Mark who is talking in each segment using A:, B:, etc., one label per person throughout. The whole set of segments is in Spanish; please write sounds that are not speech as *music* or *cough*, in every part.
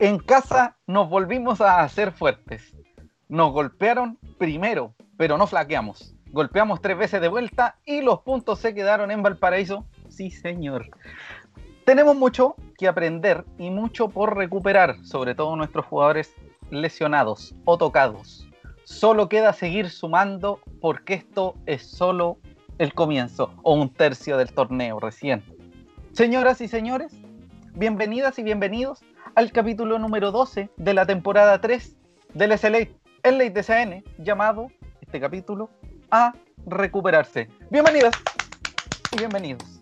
A: En casa nos volvimos a hacer fuertes. Nos golpearon primero, pero no flaqueamos. Golpeamos tres veces de vuelta y los puntos se quedaron en Valparaíso. Sí, señor. Tenemos mucho que aprender y mucho por recuperar, sobre todo nuestros jugadores lesionados o tocados. Solo queda seguir sumando porque esto es solo el comienzo o un tercio del torneo recién. Señoras y señores, bienvenidas y bienvenidos al capítulo número 12 de la temporada 3 del SLA, el DCN, llamado este capítulo a recuperarse. Bienvenidas y bienvenidos.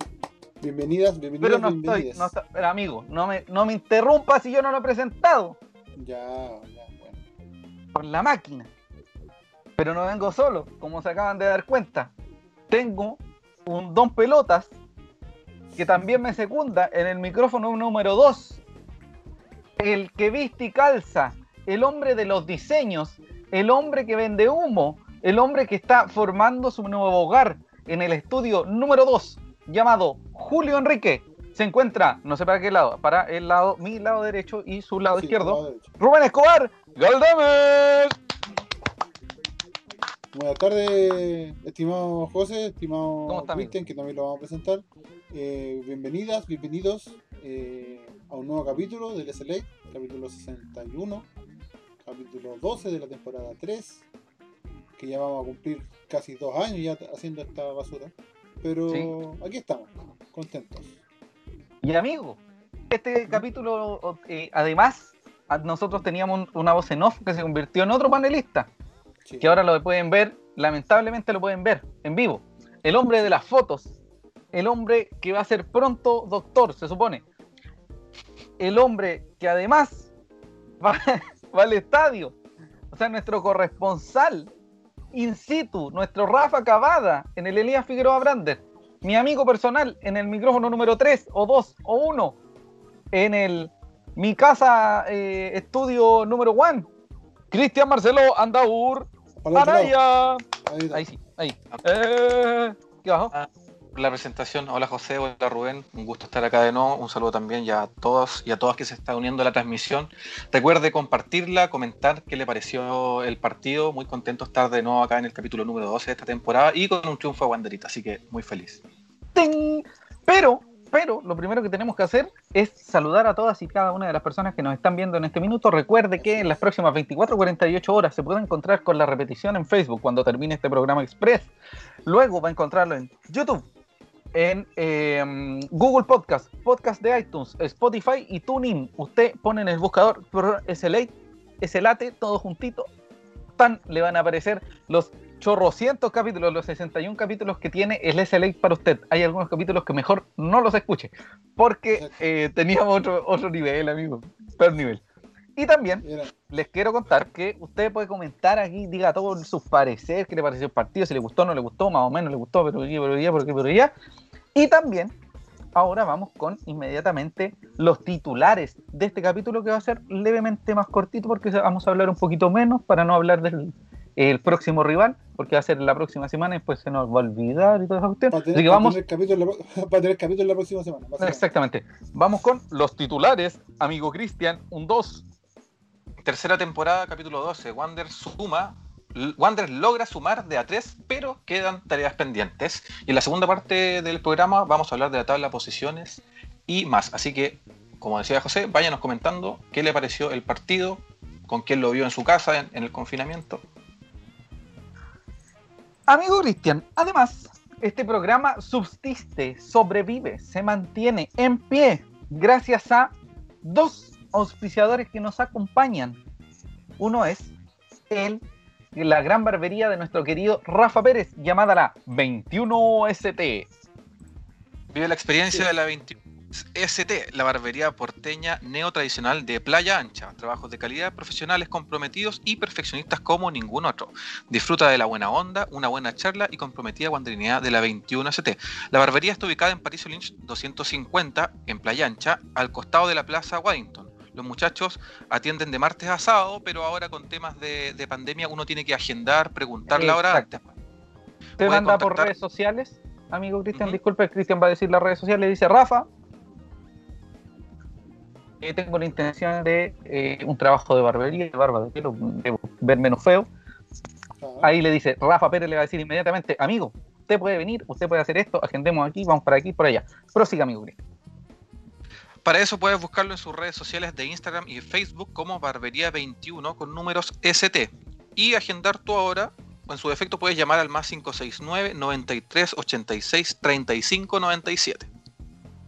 B: Bienvenidas, bienvenidas.
A: Pero no estoy, no pero amigo, no me, no me interrumpa si yo no lo he presentado.
B: Ya, ya, bueno.
A: Por la máquina. Pero no vengo solo, como se acaban de dar cuenta. Tengo un don pelotas que también me secunda en el micrófono número 2 el que viste y calza, el hombre de los diseños, el hombre que vende humo, el hombre que está formando su nuevo hogar en el estudio número 2, llamado Julio Enrique. Se encuentra, no sé para qué lado, para el lado, mi lado derecho y su lado
B: Sí,
A: izquierdo.
B: lado.
A: Rubén Escobar, Galdames.
B: Buenas tardes, estimado José,
A: ¿Cómo
B: estimado? Cristian, que también lo vamos a presentar. Eh, bienvenidas, bienvenidos eh, un nuevo capítulo del SLA, capítulo 61, capítulo 12 de la temporada 3, que ya vamos a cumplir casi dos años ya haciendo esta basura. Pero
A: Sí.
B: aquí estamos, contentos.
A: Y amigo, este capítulo, eh, además, nosotros teníamos una voz en off que se convirtió en otro panelista.
B: Sí.
A: que ahora lo pueden ver, lamentablemente lo pueden ver en vivo. El hombre de las fotos, el hombre que va a ser pronto doctor, se supone. El hombre que además *laughs* va, va al estadio, o sea, nuestro corresponsal in situ, nuestro Rafa Cavada en el Elías Figueroa Brander, mi amigo personal en el micrófono número 3 o 2 o 1, en el mi casa eh, estudio número 1, Cristian Marcelo Andaur. Araya.
B: Ahí.
A: Ahí sí, ahí. Eh, ¿Qué bajó?
C: La presentación. Hola José, hola Rubén, un gusto estar acá de nuevo. Un saludo también ya a todos y a todas que se están uniendo a la transmisión. Recuerde compartirla, comentar qué le pareció el partido. Muy contento estar de nuevo acá en el capítulo número 12 de esta temporada y con un triunfo de Wanderita, así que muy feliz.
A: Pero, pero, lo primero que tenemos que hacer es saludar a todas y cada una de las personas que nos están viendo en este minuto. Recuerde que en las próximas 24 o 48 horas se puede encontrar con la repetición en Facebook cuando termine este programa Express. Luego va a encontrarlo en YouTube, en eh, Google Podcast, Podcast de iTunes, Spotify y TuneIn. Usted pone en el buscador SLA, SLATE, todo juntito. Tan le van a aparecer los chorrocientos capítulos, los 61 capítulos que tiene el SLA para usted. Hay algunos capítulos que mejor no los escuche, porque eh, teníamos otro, otro nivel, amigo, peor nivel. Y también
B: Mira,
A: les quiero contar que usted puede comentar aquí, diga todos sus pareceres, qué le pareció el partido, si le gustó, no le gustó, más o menos le gustó, pero ya, pero ya, pero qué, pero ya. Y también, ahora vamos con inmediatamente los titulares de este capítulo que va a ser levemente más cortito porque vamos a hablar un poquito menos para no hablar del el próximo rival, porque va a ser la próxima semana y después se nos va a olvidar y toda esa cuestión.
B: para tener,
A: Así que
B: para
A: vamos
B: tener capítulo para *laughs* tener capítulo la próxima semana.
A: Exactamente. Vamos con los titulares, amigo Cristian, un 2.
C: Tercera temporada, capítulo 12. Wander suma. Wander logra sumar de a 3, pero quedan tareas pendientes. Y en la segunda parte del programa vamos a hablar de la tabla posiciones y más. Así que, como decía José, váyanos comentando qué le pareció el partido, con quién lo vio en su casa en, en el confinamiento.
A: Amigo Cristian, además, este programa subsiste, sobrevive, se mantiene en pie gracias a dos auspiciadores que nos acompañan. Uno es el, la gran barbería de nuestro querido Rafa Pérez, llamada la 21ST.
C: Vive la experiencia de la 21 ST, la barbería porteña neotradicional de Playa Ancha. Trabajos de calidad, profesionales comprometidos y perfeccionistas como ningún otro. Disfruta de la buena onda, una buena charla y comprometida guandrinidad de la 21 ST. La barbería está ubicada en París Lynch 250, en Playa Ancha, al costado de la Plaza Waddington. Los muchachos atienden de martes a sábado, pero ahora con temas de, de pandemia uno tiene que agendar, preguntar la hora
A: Exacto.
C: antes.
A: Te manda por redes sociales, amigo Cristian, disculpe, Cristian va a decir las redes sociales, dice Rafa. eh, tengo la intención de eh, un trabajo de barbería, de barba de pelo, debo ver menos feo.
B: Ah,
A: Ahí le dice, Rafa Pérez le va a decir inmediatamente, amigo, usted puede venir, usted puede hacer esto, agendemos aquí, vamos para aquí, por allá. Prosiga, amigo Cristian.
C: Para eso puedes buscarlo en sus redes sociales de Instagram y Facebook como Barbería21 con números ST. Y agendar tu hora, o en su defecto puedes llamar al más 569 93 86 35 97.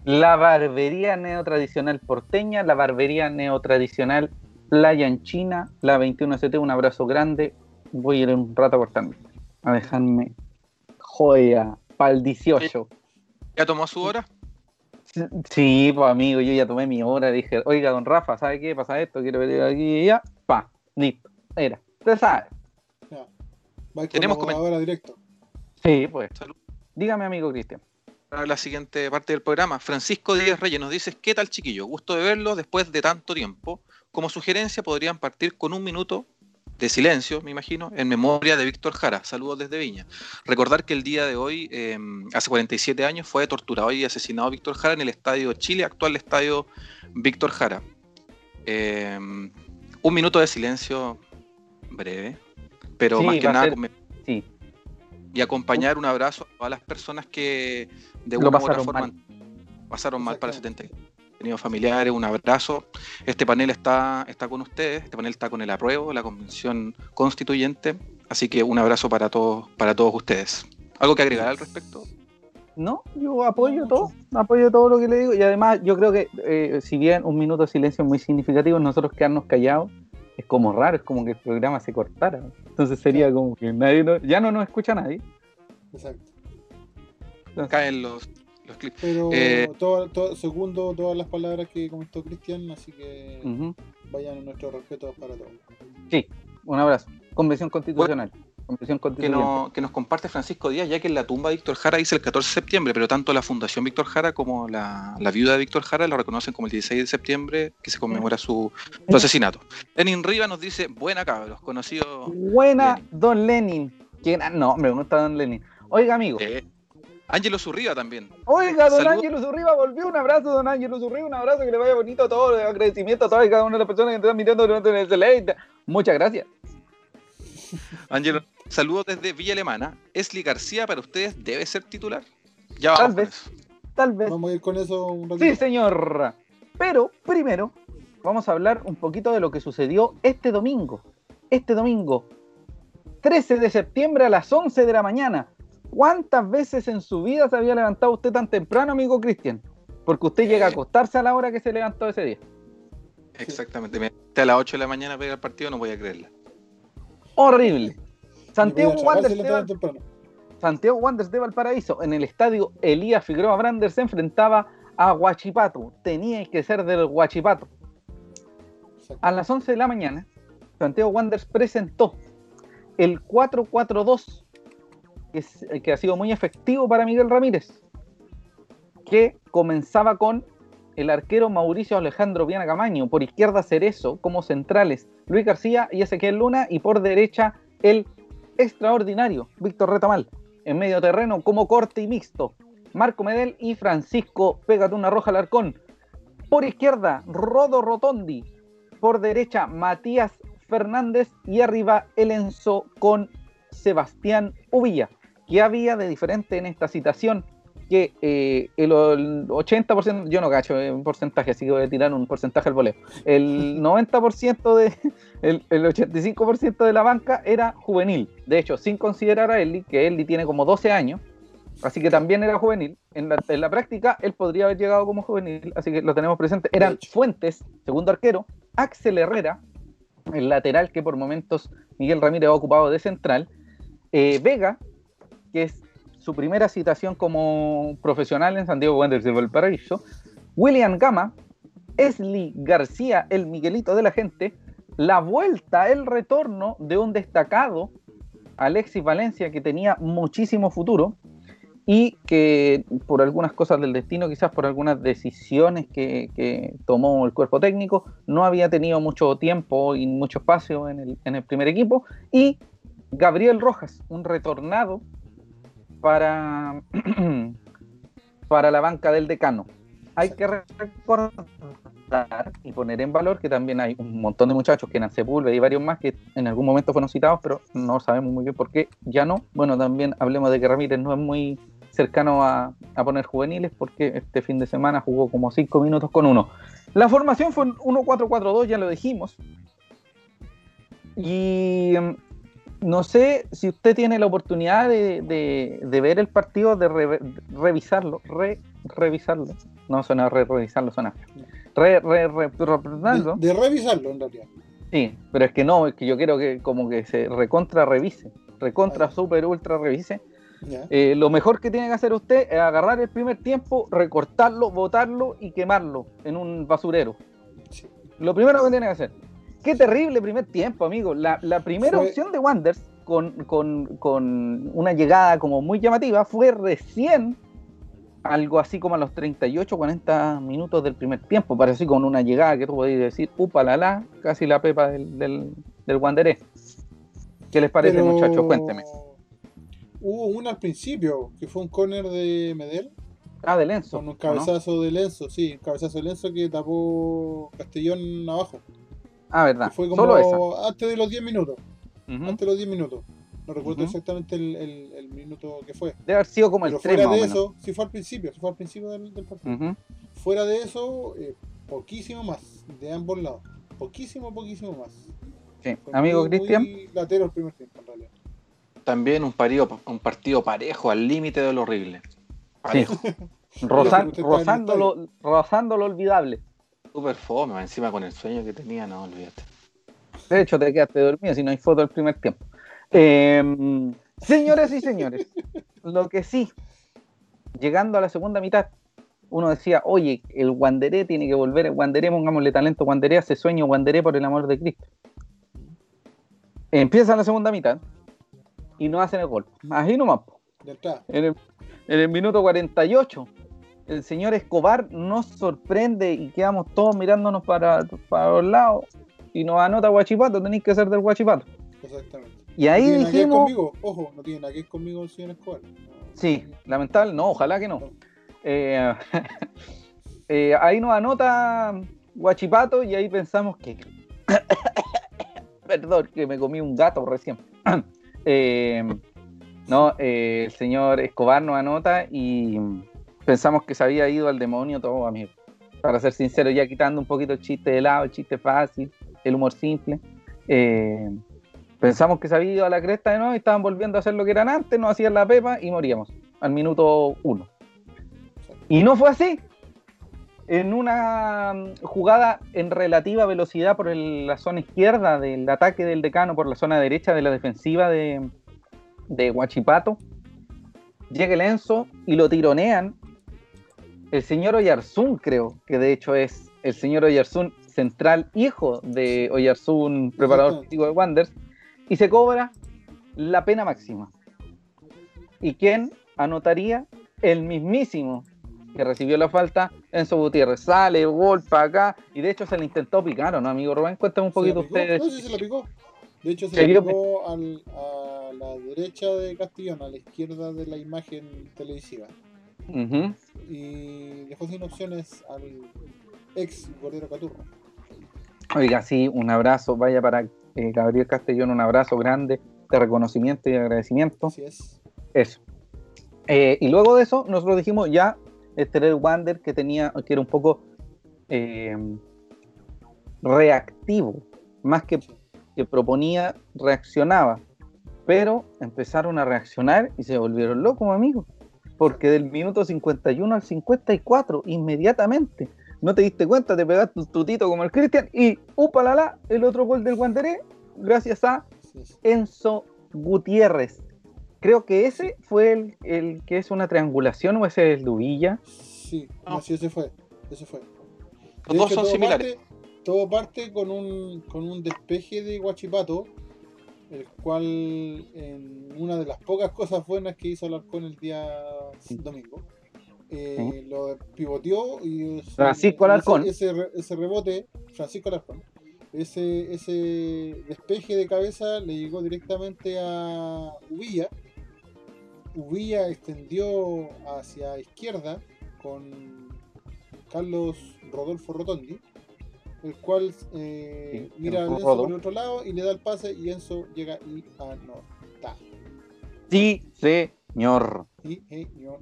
A: La barbería neotradicional porteña, la barbería neotradicional playa en China, la 21ST, un abrazo grande. Voy a ir un rato a cortarme, a dejarme joya para el 18.
C: ¿Ya tomó su hora?
A: Sí, pues amigo, yo ya tomé mi hora, dije, oiga, don Rafa, ¿sabe qué? Pasa esto, quiero venir aquí y ya, pa, listo, era, usted sabe.
B: ya.
C: Tenemos
B: ahora directo.
A: Sí, pues.
C: Salud.
A: Dígame, amigo Cristian.
C: Para la siguiente parte del programa, Francisco Díaz Reyes nos dice, ¿qué tal chiquillo? Gusto de verlo después de tanto tiempo. Como sugerencia podrían partir con un minuto de silencio, me imagino, en memoria de Víctor Jara. Saludos desde Viña. Recordar que el día de hoy, eh, hace 47 años, fue torturado y asesinado Víctor Jara en el Estadio Chile, actual Estadio Víctor Jara. Eh, un minuto de silencio breve, pero
A: Sí,
C: más que nada
A: ser- Sí,
C: y acompañar un abrazo a todas las personas que de
A: Lo
C: una u otra
A: pasaron
C: forma
A: mal.
C: pasaron mal para el
B: Exactamente.
C: 70 tenido familiares, un abrazo. Este panel está, está con ustedes, este panel está con el apruebo, la convención constituyente, así que un abrazo para todos, para todos ustedes. ¿Algo que agregar al respecto?
A: no, yo apoyo todo, apoyo todo lo que le digo y además yo creo que eh, si bien un minuto de silencio es muy significativo, nosotros quedarnos callados es como raro, es como que el programa se cortara. Entonces sería como que nadie, no- ya no nos escucha nadie.
B: Exacto.
C: Caen los, los clips.
B: Pero
C: Eh,
B: todo, todo- segundo todas las palabras que comentó Cristian, así que
A: Ujú.
B: vayan a nuestros respetos para todos.
A: Un abrazo. Convención constitucional. Convención
C: Que,
A: constitucional.
C: no- que nos comparte Francisco Díaz, ya que en la tumba de Víctor Jara dice el 14 de septiembre, pero tanto la Fundación Víctor Jara como la, la viuda de Víctor Jara lo reconocen como el 16 de septiembre, que se conmemora su, su asesinato. Lenin Riva nos dice, buena cabros, conocido...
A: Buena,
C: Lenin.
A: Don Lenin. ¿Quién? Ah, no, me gusta Don Lenin. Oiga, amigo.
C: Eh, Ángelo Zurriba también.
A: Oiga, don. Ángelo Zurriba volvió. Un abrazo, don Ángelo Zurriba. Un abrazo que le vaya bonito a todos. de Agradecimiento a todas y cada una de las personas que están mirando durante el Select. Muchas gracias. *laughs*
C: Ángelo, saludos desde Villa Alemana. Esli García para ustedes debe ser titular. Ya
A: Tal
C: vamos con
A: vez. Tal vez.
B: Vamos a ir con eso un ratito.
A: Sí, señor. Pero primero vamos a hablar un poquito de lo que sucedió este domingo. Este domingo, 13 de septiembre a las 11 de la mañana. ¿Cuántas veces en su vida se había levantado usted tan temprano, amigo Cristian? Porque usted llega a acostarse a la hora que se levantó ese día.
C: Exactamente. Me a las 8 de la mañana para ir al partido, no voy a creerla.
A: Horrible. Santiago Wanderers de Val-. Santiago Wanderers de Valparaíso, en el estadio Elías Figueroa Brander se enfrentaba a Huachipato. Tenía que ser del Huachipato. A las 11 de la mañana, Santiago Wanderers presentó el 4-4-2, que, es- que ha sido muy efectivo para Miguel Ramírez, que comenzaba con el arquero Mauricio Alejandro Viana Camaño, por izquierda Cerezo, como centrales Luis García y Ezequiel Luna, y por derecha el extraordinario Víctor Retamal, en medio terreno como corte y mixto, Marco Medel y Francisco Pegatuna Roja Alarcón. Por izquierda, Rodo Rotondi. Por derecha, Matías Fernández. Y arriba, el Enzo con Sebastián Uvilla. ¿Qué había de diferente en esta citación? Que eh, el, el 80%, yo no cacho en porcentaje, así que voy a tirar un porcentaje al voleo. El *laughs* 90% de, el, el 85% de la banca era juvenil. De hecho, sin considerar a Eli, que Eli tiene como 12 años, así que también era juvenil. En la, en la práctica, él podría haber llegado como juvenil, así que lo tenemos presente. Eran. Fuentes, segundo arquero, Axel Herrera, el lateral que por momentos Miguel Ramírez ha ocupado de central, eh, Vega, que es su primera citación como profesional en Santiago Wanderers de Valparaíso, William Gama, Esli García, el Miguelito de la gente, la vuelta, el retorno de un destacado Alexis Valencia que tenía muchísimo futuro y que por algunas cosas del destino, quizás por algunas decisiones que, que tomó el cuerpo técnico, no había tenido mucho tiempo y mucho espacio en el, en el primer equipo. Y Gabriel Rojas, un retornado para, *clears throat* para la banca del decano. Hay que recordar y poner en valor que también hay un montón de muchachos que eran Sepúlveda y varios más que en algún momento fueron citados, pero no sabemos muy bien por qué ya no. Bueno, también hablemos de que Ramírez no es muy cercano a, a poner juveniles porque este fin de semana jugó como 5 minutos con uno. La formación fue 1-4-4-2, ya lo dijimos. Y mm, no sé si usted tiene la oportunidad de, de- de ver el partido, de re- revisarlo, re- revisarlo. No suena re, revisarlo, suena. Re, re, re.
B: De, revisarlo en realidad.
A: Sí, pero es que no, es que yo quiero que como que se recontra revise, recontra,
B: Ah.
A: super, ultra revise. Eh, lo mejor que tiene que hacer usted es agarrar el primer tiempo, recortarlo, botarlo y quemarlo en un basurero.
B: Sí.
A: Lo primero que tiene que hacer. Qué terrible primer tiempo, amigo. La, la primera
B: Fue-
A: opción de Wanders con, con- con una llegada como muy llamativa fue recién algo así como a los 38, 40 minutos del primer tiempo. Pareció con una llegada que tú podías decir, upa la la, casi la pepa del, del, del. ¿Qué les parece,
B: Pero
A: muchachos? Cuénteme.
B: Hubo una al principio, que fue un corner de Medel,
A: Ah, de Lenzo.
B: con un cabezazo de Lenzo, sí, un cabezazo de Lenzo que tapó Castellón abajo.
A: Ah, verdad.
B: fue como
A: Solo esa.
B: antes de los 10 minutos. Antes de los 10 minutos. No recuerdo exactamente el, el- el minuto que fue.
A: Debe haber sido como el
B: Pero
A: 3
B: fuera
A: más o
B: de
A: menos.
B: eso, sí fue al principio, sí fue al principio del, del partido. Fuera de eso, eh, poquísimo más, de ambos lados. Poquísimo, poquísimo más.
A: Sí.
B: Fue
A: Amigo Cristian.
B: latero el primer tiempo, en realidad.
C: También un partido, un partido parejo, al límite de lo horrible. Parejo.
A: Rozan- *laughs* rozando, lo, rozando lo olvidable.
C: Súper fome, encima con el sueño que tenía, no, olvídate.
A: De hecho, te quedaste dormido si no hay foto del primer tiempo. Eh, señores y señores, *laughs* lo que sí, llegando a la segunda mitad, uno decía, oye, el Wanderé tiene que volver, el Wanderé, pongámosle talento, Wanderé hace sueño, Wanderé por el amor de Cristo. Empieza la segunda mitad y no hacen el gol. Así nomás. En el, en el minuto 48, el señor Escobar nos sorprende y quedamos todos mirándonos para, para los lados y nos anota Guachipato, tenéis que ser del Guachipato.
B: Exactamente.
A: Y ahí
B: no tiene
A: dijimos,
B: conmigo, ojo, no tiene nada que conmigo el señor Escobar. No.
A: sí, lamentable, no, ojalá que no. Eh, *laughs* eh, ahí nos anota Guachipato y ahí pensamos que... *coughs* Perdón, que me comí un gato recién. *coughs* Eh, no, el señor Escobar nos anota y pensamos que se había ido al demonio todo, amigo. Para ser sincero, ya quitando un poquito el chiste de lado, el chiste fácil, el humor simple. eh, pensamos que se había ido a la cresta de nuevo y estaban volviendo a hacer lo que eran antes, nos hacían la pepa y moríamos al minuto uno. Y no fue así. En una mm, jugada en relativa velocidad por la zona izquierda del ataque del decano, por la zona derecha de la defensiva de, de Huachipato, llega el Enzo y lo tironean. El señor Oyarzún, creo que de hecho es el señor Oyarzún, central hijo de Oyarzún, preparador
B: Exactamente.
A: físico de Wanderers, y se cobra la pena máxima. ¿Y quién anotaría? El mismísimo que recibió la falta, Enzo Gutiérrez. Sale, gol para acá, y de hecho se le intentó picar, ¿o no, amigo Rubén? Cuéntame un
B: ¿Se la
A: poquito ustedes.
B: No, sí, se la picó. De hecho, se
A: ¿Se
B: la picó al- a la derecha de Castellón, a la izquierda de la imagen televisiva.
A: Ujú.
B: Y dejó sin opciones al ex Gordero Caturro.
A: Oiga, sí, un abrazo, vaya para eh, Gabriel Castellón, un abrazo grande de reconocimiento y agradecimiento.
B: Así es.
A: Eso. Eh, y luego de eso, nosotros dijimos ya, este era el Wander que tenía, que era un poco eh, reactivo, más que, que proponía, reaccionaba. Pero empezaron a reaccionar y se volvieron locos, amigos. Porque del minuto 51 al 54, inmediatamente, no te diste cuenta, te pegaste un tutito como el Cristian y upalala, el otro gol del Wanderé, gracias a. Enzo Gutiérrez. Creo que ese fue el, el que es una triangulación o ese es el Dubilla.
B: Sí,
C: No.
B: no, sí, ese fue. Ese fue.
C: Los dos son
B: todo
C: similares.
B: Parte, todo parte con un, con un despeje de Guachipato, el cual en una de las pocas cosas buenas que hizo Alarcón el día domingo, eh, lo pivoteó y
A: Francisco Alarcón.
B: Ese, ese rebote, Francisco Alarcón, ese, ese despeje de cabeza le llegó directamente a Ubilla. Ubilla extendió hacia izquierda con Carlos Rodolfo Rotondi el cual eh,
A: Sí,
B: mira a
A: Enzo Rodo.
B: por el otro lado y le da el pase y Enzo llega y anota.
A: Sí, señor.
B: Yo,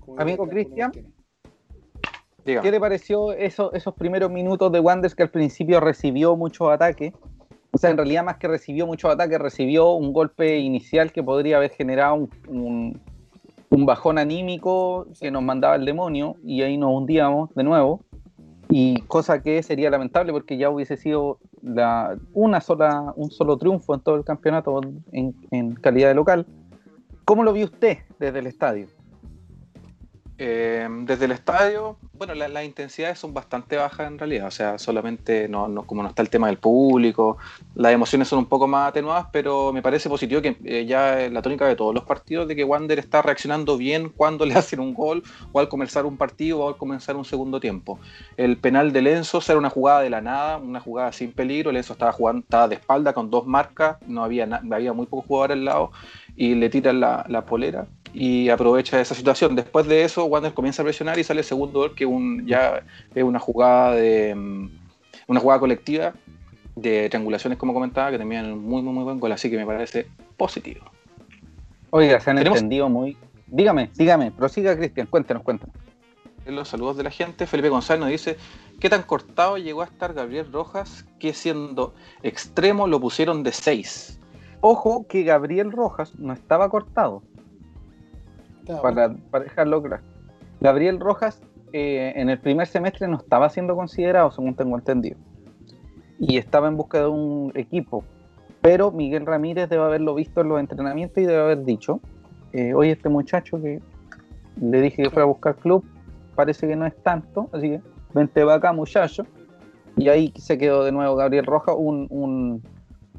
B: como
A: Amigo Cristian. ¿Qué le pareció eso- esos primeros minutos de Wanderers que al principio recibió muchos ataques? O sea, en realidad más que recibió muchos ataques, recibió un golpe inicial que podría haber generado un, un- un bajón anímico que nos mandaba el demonio y ahí nos hundíamos de nuevo. Y cosa que sería lamentable porque ya hubiese sido la, una sola, un solo triunfo en todo el campeonato en, en calidad de local. ¿Cómo lo vio usted desde el estadio?
C: Eh, desde el estadio, bueno, la- las intensidades son bastante bajas en realidad, o sea, solamente no, como no está el tema del público, las emociones son un poco más atenuadas, pero me parece positivo que eh, ya la tónica de todos los partidos de que Wander está reaccionando bien cuando *laughs* le hacen un gol o al comenzar un partido o al comenzar un segundo tiempo. El penal de Lenzo era una jugada de la nada, una jugada sin peligro, Lenzo estaba jugando, de espalda con dos marcas, no había, había muy pocos jugadores al lado y le tiran la polera y aprovecha esa situación. Después de eso, Wander comienza a presionar y sale el segundo gol, que un, ya es una jugada de mm, una jugada colectiva de triangulaciones, como comentaba, que también es un muy, muy, muy buen gol, así que me parece positivo.
A: Oiga, se han
C: Tenemos-
A: entendido muy. Dígame, dígame, prosiga Cristian, cuéntenos, cuéntenos.
C: En los saludos de la gente, Felipe González nos dice, ¿qué tan cortado llegó a estar Gabriel Rojas que siendo extremo lo pusieron de 6?
A: Ojo que Gabriel Rojas no estaba cortado, Para,
B: bueno.
A: dejarlo claro. Gabriel Rojas eh, en el primer semestre no estaba siendo considerado, según tengo entendido. Y estaba en busca de un equipo. Pero Miguel Ramírez debe haberlo visto en los entrenamientos y debe haber dicho, eh, oye, este muchacho que le dije que fuera a buscar club, parece que no es tanto, así que vente para acá, muchacho. Y ahí se quedó de nuevo Gabriel Rojas, un, un,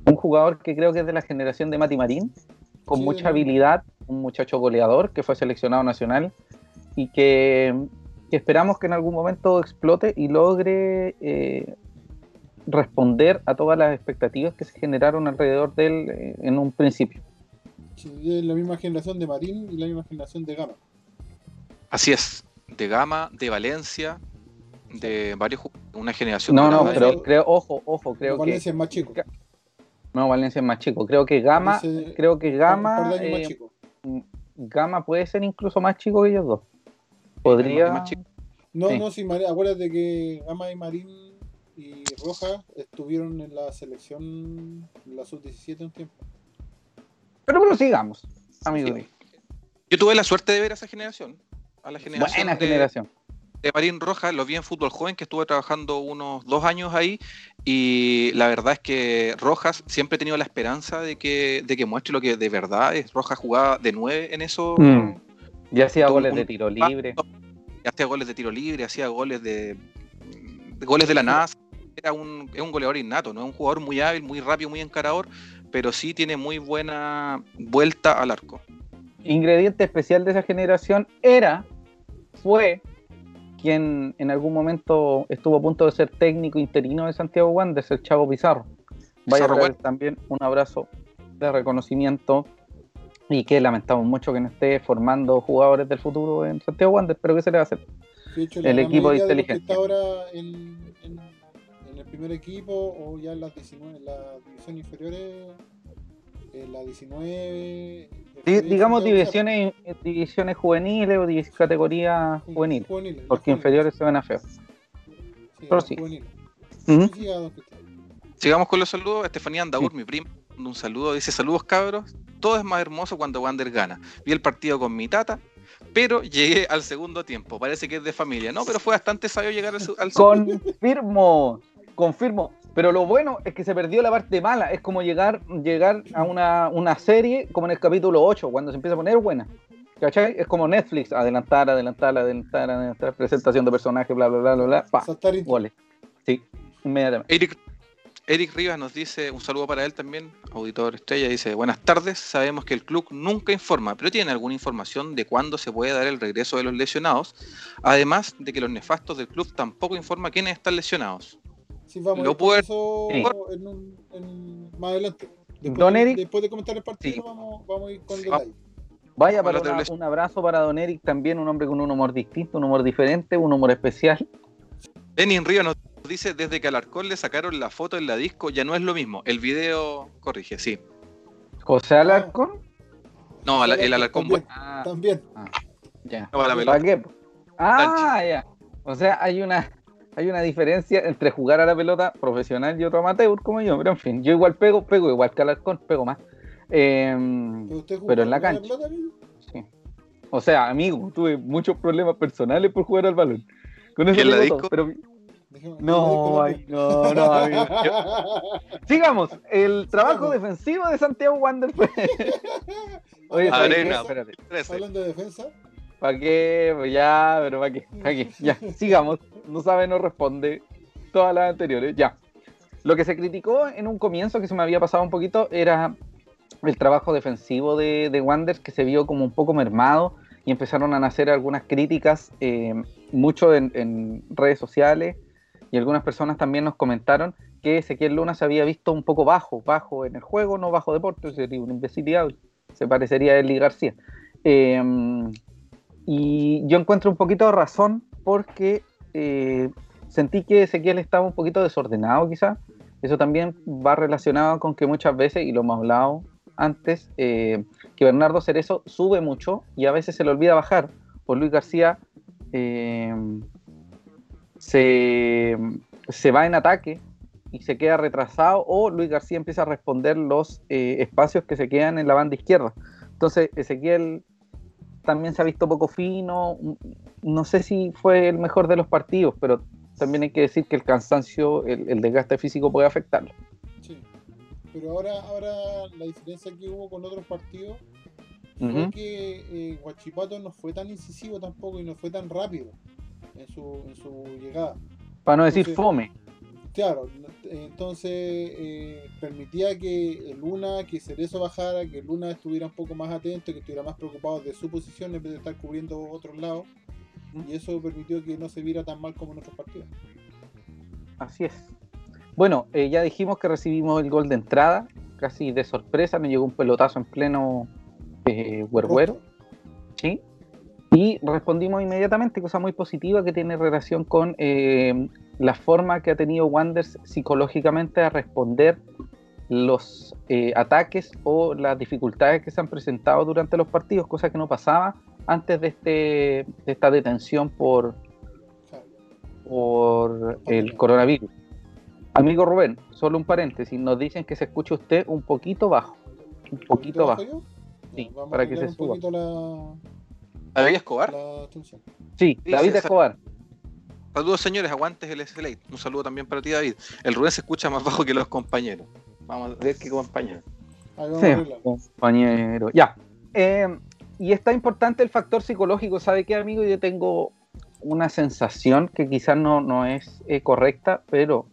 A: un jugador que creo que es de la generación de Mati Marín, con
B: Sí,
A: mucha habilidad, un muchacho goleador que fue seleccionado nacional y que, que esperamos que en algún momento explote y logre eh, responder a todas las expectativas que se generaron alrededor de él eh, en un principio.
B: Sí, es la misma generación de Marín y la misma generación de Gama.
C: Así es, de Gama, de Valencia, de varios una generación.
A: No, no, pero creo, ojo, ojo, creo que
B: Valencia es más chico.
A: no Valencia es más chico. Creo que Gama,
B: Valencia-
A: creo que Gama,
B: de años más chico.
A: Gama puede ser incluso más chico que ellos dos. Podría.
C: más chico.
B: No,
A: sí.
B: no, sí, Mar- acuérdate que Gama y Marín y Rojas estuvieron en la selección, en la sub-17 un tiempo.
A: Pero prosigamos, amigo.
C: Sí. Yo tuve la suerte de ver a esa generación, a la generación
A: Buena
C: de,
A: generación.
C: De Marín Rojas, lo vi en fútbol joven, que estuve trabajando unos dos años ahí, y la verdad es que Rojas siempre he tenido la esperanza de que, de que muestre lo que de verdad es. Rojas jugaba de nueve en eso,
A: Mm. Ya hacía goles
C: un-
A: de tiro libre.
C: hacía goles de tiro libre, hacía goles de, de goles de la nada. Era un, es un goleador innato, no es un jugador muy hábil, muy rápido, muy encarador, pero sí tiene muy buena vuelta al arco.
A: Ingrediente especial de esa generación era, fue quien en algún momento estuvo a punto de ser técnico interino de Santiago Wanderers, el Chavo Pizarro. Vaya
C: bueno.
A: también un abrazo de reconocimiento y que lamentamos mucho que no esté formando jugadores del futuro en Santiago Wanderers, pero ¿qué se le va a hacer?
B: De hecho,
A: El equipo de
B: mayoría los que
A: inteligencia.
B: está ahora en, en- en el primer equipo o ya en las 19, en las divisiones inferiores, en la 19.
A: Di- digamos divisiones, divisiones juveniles o categorías
B: Pizarro.
A: juveniles, porque
B: juveniles.
A: inferiores se ven a feo.
B: Sí.
A: Ujú.
B: Sí.
C: Sigamos con los saludos. Estefanía Andaur, mi prima, un saludo. Dice: Saludos, cabros. Todo es más hermoso cuando Wander gana. Vi el partido con mi tata, pero llegué al segundo tiempo. Parece que es de familia. No, pero fue bastante sabio llegar al, al segundo.
A: Confirmo, confirmo. Pero lo bueno es que se perdió la parte mala. Es como llegar, llegar a una, una serie como en el capítulo 8, cuando se empieza a poner buena. ¿Cachai? Es como Netflix, adelantar, adelantar, adelantar, adelantar, presentación de personajes, bla, bla, bla, bla, bla, pa, goles. Sí, inmediatamente.
C: Eric, Eric Rivas nos dice, un saludo para él también, auditor estrella, dice, buenas tardes, sabemos que el club nunca informa, pero tiene alguna información de cuándo se puede dar el regreso de los lesionados, además de que los nefastos del club tampoco informan quiénes están lesionados.
B: Sí, vamos
C: Lo puede-
B: eso
A: Sí.
B: en un- en- más adelante. Después,
A: Don
B: de-
A: Eric.
B: después de comentar el partido,
A: Sí.
B: vamos, vamos a ir con
C: Sí.
B: detalle.
A: Vaya
C: Con
A: para una- un abrazo para Don Eric, también un hombre con un humor distinto, un humor diferente, un humor especial.
C: Lenin Rivas nos Dice, desde que al Alarcón le sacaron la foto en la disco, ya no es lo mismo. El video corrige, sí.
A: José Alarcón.
C: No, el, el Alarcón
B: También.
C: bueno.
A: Ah,
B: También.
A: ya.
C: No, la
A: ¿Para qué? Ah, ya. O sea, hay una, hay una diferencia entre jugar a la pelota profesional y otro amateur como yo. Pero en fin, yo igual pego, pego igual que Alarcón, pego más. Em,
B: ¿Pero, usted jugó
A: Pero en la cancha.
B: pelota, amigo?
A: Sí. O sea, amigo, tuve muchos problemas personales por jugar al balón. Con eso
C: ¿Y en la disco?
A: todo, pero no, ay, no, no, amigo. *laughs* Sigamos, el trabajo defensivo de Santiago Wander fue. *laughs* Oye.
C: Arena.
A: Espérate.
C: 13.
B: Hablando de defensa,
A: ¿Para qué? Pues ya, pero ¿para qué? ¿Para qué? Ya, *laughs* sigamos. No sabe, no responde. Todas las anteriores, ya. Lo que se criticó en un comienzo, que se me había pasado un poquito, era el trabajo defensivo de, de Wanderers, que se vio como un poco mermado y empezaron a nacer algunas críticas, eh, mucho en, en redes sociales, y algunas personas también nos comentaron que Ezequiel Luna se había visto un poco bajo, bajo en el juego, no bajo deporte, sería una imbecilidad, se parecería a Eli García. Eh, y yo encuentro un poquito de razón porque eh, sentí que Ezequiel estaba un poquito desordenado quizá. Eso también va relacionado con que muchas veces, y lo hemos hablado antes, eh, que Bernardo Cerezo sube mucho y a veces se le olvida bajar. Por Luis García eh, se, se va en ataque y se queda retrasado o Luis García empieza a responder los espacios que se quedan en la banda izquierda. Entonces Ezequiel también se ha visto poco fino, no sé si fue el mejor de los partidos, pero también hay que decir que el cansancio, el, el desgaste físico puede afectarlo.
B: sí. Pero ahora, ahora la diferencia que hubo con otros partidos fue
A: Ujú.
B: que eh, Guachipato no fue tan incisivo tampoco y no fue tan rápido en su, en su llegada.
A: Para no decir
B: Entonces-
A: fome.
B: Claro, entonces eh, permitía que Luna, que Cerezo bajara, que Luna estuviera un poco más atento, que estuviera más preocupado de su posición en vez de estar cubriendo otros lados. Y eso permitió que no se viera tan mal como en otros partidos.
A: Así es. Bueno, eh, ya dijimos que recibimos el gol de entrada, casi de sorpresa, nos llegó un pelotazo en pleno eh, huerguero. ¿sí? Y respondimos inmediatamente, cosa muy positiva que tiene relación con eh, la forma que ha tenido Wanders psicológicamente a responder los eh, ataques o las dificultades que se han presentado durante los partidos, cosa que no pasaba antes de, este, de esta detención por, por el coronavirus. Amigo Rubén, solo un paréntesis, nos dicen que se escucha usted un poquito bajo, un poquito
B: bajo
A: bajo.
B: yo?
A: Sí,
B: vamos
A: para
B: a
A: que se
B: un
A: suba.
B: la,
C: David Escobar.
B: la.
A: Sí,
C: Sí,
A: David Escobar.
C: Saludos señores, aguantes el SLA. Un saludo también para ti David. El Rubén se escucha más bajo que los compañeros. Vamos a ver qué compañero.
A: Sí, compañero. Ya. Eh, y está importante el factor psicológico. ¿Sabe qué, amigo? Yo tengo una sensación que quizás no, no es eh, correcta, pero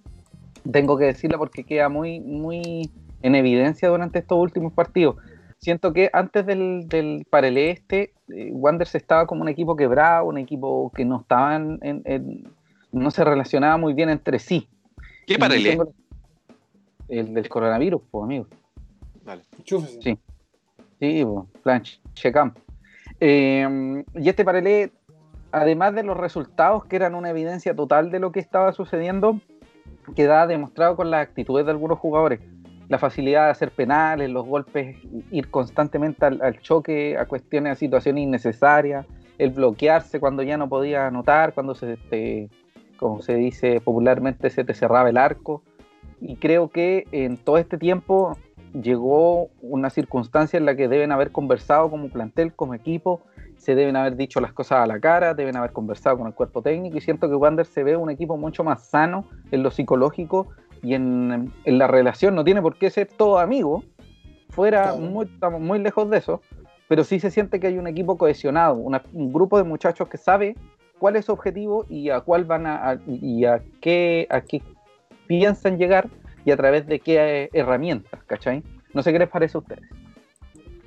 A: tengo que decirla porque queda muy, muy en evidencia durante estos últimos partidos. Siento que antes del, del para el este, eh, Wanderers estaba como un equipo quebrado, un equipo que no estaba en- en- en- no se relacionaba muy bien entre sí.
C: ¿Qué para el
A: tengo- El del coronavirus, pues, amigo.
B: Enchúfese.
A: Sí. Sí, pues, plan Checam. Eh, y este paralelo, además de los resultados que eran una evidencia total de lo que estaba sucediendo, queda demostrado con las actitudes de algunos jugadores. La facilidad de hacer penales, los golpes, ir constantemente al, choque, a cuestiones, a situaciones innecesarias, el bloquearse cuando ya no podía anotar, cuando se, te- como se dice popularmente, se te cerraba el arco. Y creo que en todo este tiempo llegó una circunstancia en la que deben haber conversado como plantel, como equipo, se deben haber dicho las cosas a la cara, deben haber conversado con el cuerpo técnico y siento que Wander se ve un equipo mucho más sano en lo psicológico y en, en la relación. No tiene por qué ser todo amigo, fuera,
B: Claro.
A: muy, estamos muy lejos de eso, pero sí se siente que hay un equipo cohesionado, una- un grupo de muchachos que sabe cuál es su objetivo y a cuál van a, a- y a qué, a qué piensan llegar y a través de qué eh, herramientas, ¿cachai? No sé qué les parece a ustedes.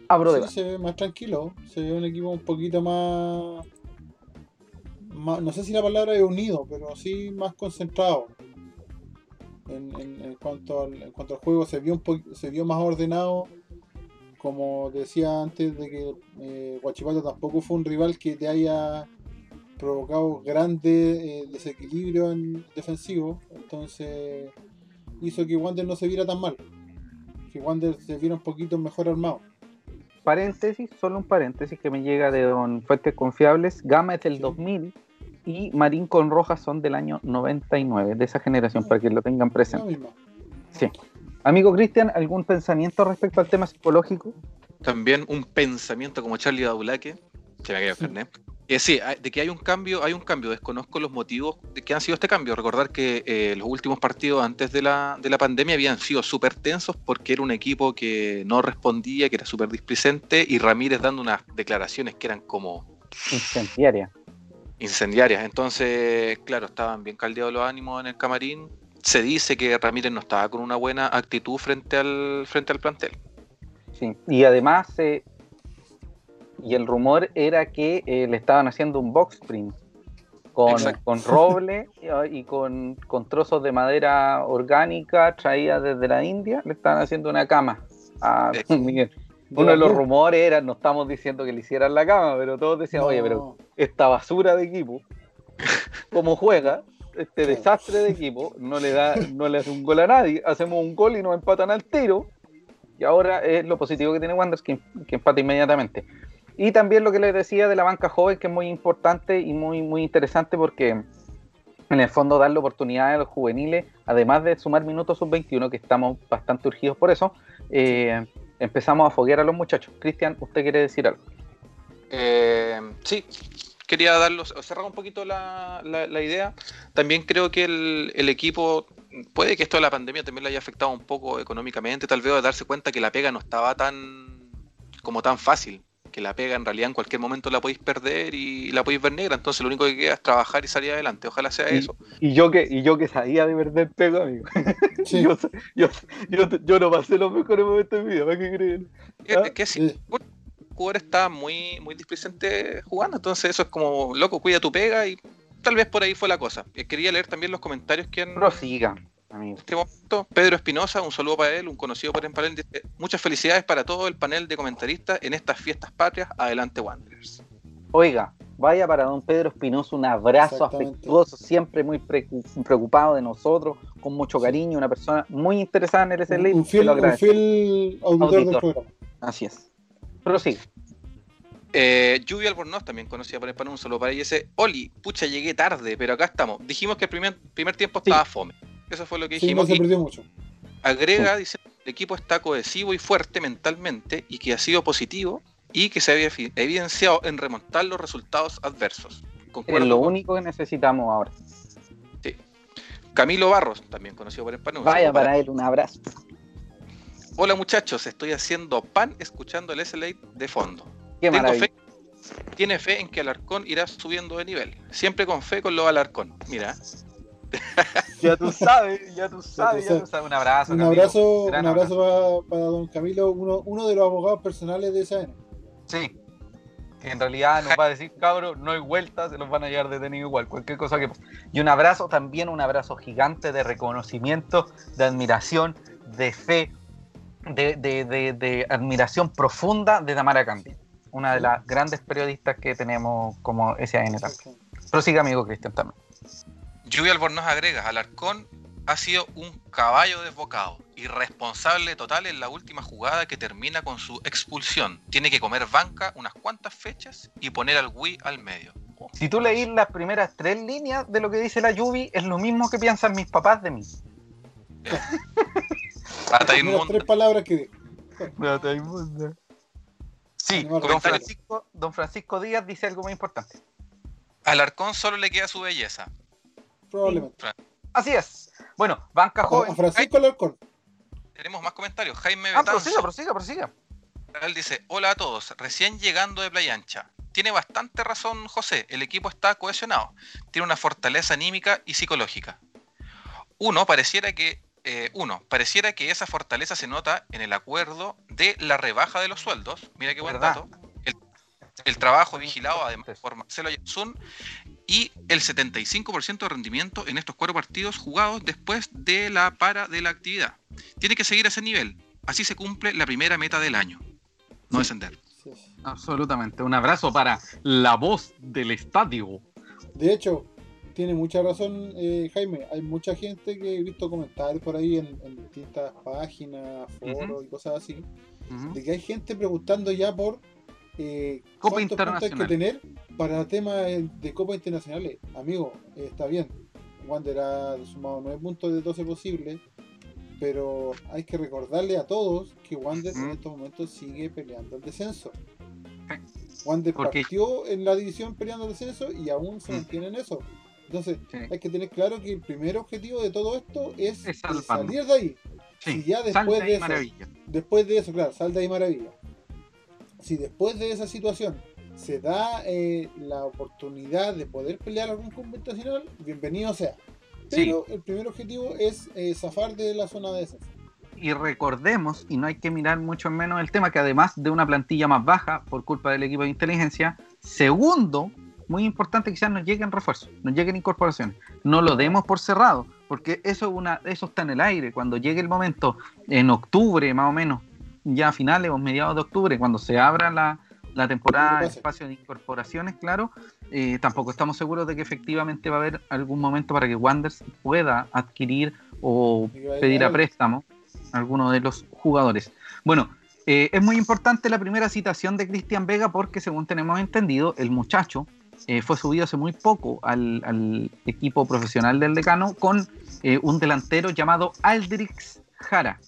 A: Abro de
B: Sí, se ve más tranquilo, se ve un equipo un poquito más, más- no sé si la palabra es unido, pero sí más concentrado. En, en- en cuanto al, en cuanto al juego se vio un se vio más ordenado, como decía antes de que eh, Guachipato tampoco fue un rival que te haya provocado grandes eh, desequilibrios en defensivo, entonces hizo que Wander no se viera tan mal, que Wander se viera un poquito mejor armado.
A: Paréntesis, solo un paréntesis que me llega de don Fuentes Confiables. Gama es del
B: Sí.
A: 2000 y Marín con Rojas son del año 99, de esa generación, para que lo tengan presente. Sí. Amigo Cristian, ¿algún pensamiento respecto al tema psicológico?
C: También un pensamiento como Charlie Badulaque, que me carnet. Eh, sí, de que hay un cambio, hay un cambio. Desconozco los motivos de que han sido este cambio. Recordar que eh, los últimos partidos antes de la, de la pandemia habían sido súper tensos porque era un equipo que no respondía, que era súper displicente, y Ramírez dando unas declaraciones que eran como
A: Incendiaria.
C: Incendiarias. Entonces, claro, estaban bien caldeados los ánimos en el camarín. Se dice que Ramírez no estaba con una buena actitud frente al, frente al plantel.
A: Sí. Y además, eh, y el rumor era que eh, le estaban haciendo un box print con, con roble y, *laughs* y con, con trozos de madera orgánica traída desde la India. Le estaban haciendo una cama a Miguel. Uno de los rumores era, no estamos diciendo que le hicieran la cama, pero todos decían, oye, pero esta basura de equipo, como juega, este desastre de equipo, no le da, no le hace un gol a nadie, hacemos un gol y nos empatan al tiro, y ahora es lo positivo que tiene Wanderers que, que empata inmediatamente. Y también lo que les decía de la banca joven, que es muy importante y muy, muy interesante porque en el fondo darle oportunidad a los juveniles, además de sumar minutos sub-21, que estamos bastante urgidos por eso, eh, empezamos a foguear a los muchachos. Cristian, ¿usted quiere decir algo?
C: Eh, sí, quería darlos, cerrar un poquito la, la- idea. También creo que el, el equipo, puede que esto de la pandemia también le haya afectado un poco económicamente, tal vez de darse cuenta que la pega no estaba tan como tan fácil. Que la pega en realidad en cualquier momento la podéis perder y la podéis ver negra. Entonces lo único que queda es trabajar y salir adelante. Ojalá sea
A: Y-
C: eso.
A: Y yo que, y yo que sabía de verdad el pego, amigo.
B: sí, *laughs*
A: Yo, yo, yo, yo no pasé los mejores momentos de mi vida, ¿para qué creen?
C: Es-
A: Ah,
C: es que sí,
B: sí.
C: el jugador está muy, muy displicente jugando, entonces eso es como, loco, cuida tu pega y tal vez por ahí fue la cosa. Eh, Quería leer también los comentarios que han...
A: Prosiga, amigo.
C: este momento. Pedro Espinosa, un saludo para él, un conocido por el panel, dice, muchas felicidades para todo el panel de comentaristas en estas fiestas patrias. Adelante Wanderers.
A: Oiga, vaya para don Pedro Espinosa un abrazo afectuoso, siempre muy preocupado de nosotros, con mucho
B: Sí.
A: cariño, una persona muy interesada en el SLA.
B: un, un fiel, un fiel auditor, del
A: Auditor.
B: programa.
A: Así es. Prosiga.
C: Eh, Lluvia Albornoz, también conocida por el panel, un saludo para ella, dice, Oli, pucha, llegué tarde, pero acá estamos. Dijimos que el primer, primer tiempo
A: Sí.
C: estaba fome. Eso fue lo que
B: Sí, no
C: dijimos.
B: se perdió mucho.
C: agrega, dice, el equipo está cohesivo y fuerte mentalmente y que ha sido positivo y que se había evi- evidenciado en remontar los resultados adversos.
A: Es
C: Concuerdo
A: lo
C: con-
A: único que necesitamos ahora.
C: Camilo Barros, también conocido por el panel. un
A: Vaya
C: para
A: para él, un abrazo.
C: Hola muchachos, estoy haciendo pan escuchando el SLA de fondo.
A: Qué
C: Tengo fe, tiene fe en que Alarcón irá subiendo de nivel. Siempre con fe con lo Alarcón. Mira, *laughs*
A: Ya tú sabes, ya tú sabes,
B: ya tú
A: sabes. Un abrazo.
B: Un abrazo, un abrazo para, para don Camilo, uno, uno de los abogados personales de SAN.
A: Sí. Que en realidad nos va a decir, cabros, no hay vuelta, se los van a llevar detenido igual, cualquier cosa que. Y un abrazo también, un abrazo gigante de reconocimiento, de admiración, de fe, de, de- de- de admiración profunda de Tamara Candy, una de las grandes periodistas que tenemos como SAN también. Prosiga, amigo Cristian, también.
C: Lluvia Albornoz agrega, Alarcón ha sido un caballo desbocado, irresponsable total en la última jugada que termina con su expulsión. Tiene que comer banca unas cuantas fechas y poner al Wii al medio. Oh,
A: Si tú leís las primeras tres líneas de lo que dice la Yubi, es lo mismo que piensan mis papás de mí. *laughs*
C: Rata
B: Las
C: inmunda.
B: tres palabras que.
A: Sí. Francisco, don Francisco Díaz dice algo muy importante.
C: Alarcón solo le queda su belleza.
B: Probablemente.
A: Así es. Bueno, banca
B: a
A: joven.
B: Francisco Alarcón.
C: Tenemos más comentarios. Jaime
A: Ah,
C: Betanzo.
A: prosiga, prosiga, prosiga.
C: Él dice, hola a todos, recién llegando de Playa Ancha. Tiene bastante razón José, el equipo está cohesionado, tiene una fortaleza anímica y psicológica. Uno, pareciera que, eh, uno, pareciera que esa fortaleza se nota en el acuerdo de la rebaja de los sueldos, mira qué buen
A: ¿Verdad?
C: dato, el, trabajo vigilado además por Marcelo Yatsun y el 75% de rendimiento en estos cuatro partidos jugados después de la para de la actividad. Tiene que seguir a ese nivel, así se cumple la primera meta del año no descender.
B: Sí, sí.
A: Absolutamente. Un abrazo para la voz del estadio,
B: De hecho, tiene mucha razón eh, Jaime. Hay mucha gente que he visto comentarios por ahí en, en distintas páginas, foros y cosas así, de que hay gente preguntando ya por eh,
A: Copa
B: puntos hay que
A: internacional.
B: tener para temas de Copa Internacionales. Amigo, eh, está bien. Wander ha sumado 9 puntos de 12 posibles, pero hay que recordarle a todos que Wander en estos momentos sigue peleando el descenso.
A: Sí.
B: Wander partió en la división peleando el descenso y aún se
A: Mm.
B: mantiene en eso. Entonces,
A: Sí.
B: hay que tener claro que el primer objetivo de todo esto es, salir de ahí.
A: Sí,
B: Si ya después de
A: y
B: eso-
A: maravilla.
B: Después de eso, claro, sal de ahí maravilla. Si después de esa situación se da eh, la oportunidad de poder pelear algún computacional, bienvenido sea. Pero el primer objetivo es eh, zafar de la zona de descenso.
A: Y recordemos, y no hay que mirar mucho menos el tema, que además de una plantilla más baja por culpa del equipo de inteligencia, segundo, muy importante quizás nos lleguen refuerzos, nos lleguen incorporaciones. No lo demos por cerrado, porque eso, es una, eso está en el aire. Cuando llegue el momento, en octubre más o menos, ya a finales o mediados de octubre, cuando se abra la, la temporada,
B: pase.
A: espacio de incorporaciones, claro, eh, tampoco estamos seguros de que efectivamente va a haber algún momento para que Wanderers pueda adquirir o pedir a préstamo a alguno de los jugadores. Bueno, eh, es muy importante la primera citación de Cristian Vega porque según tenemos entendido, el muchacho eh, fue subido hace muy poco al, al equipo profesional del decano con eh, un delantero llamado Aldrix Jara.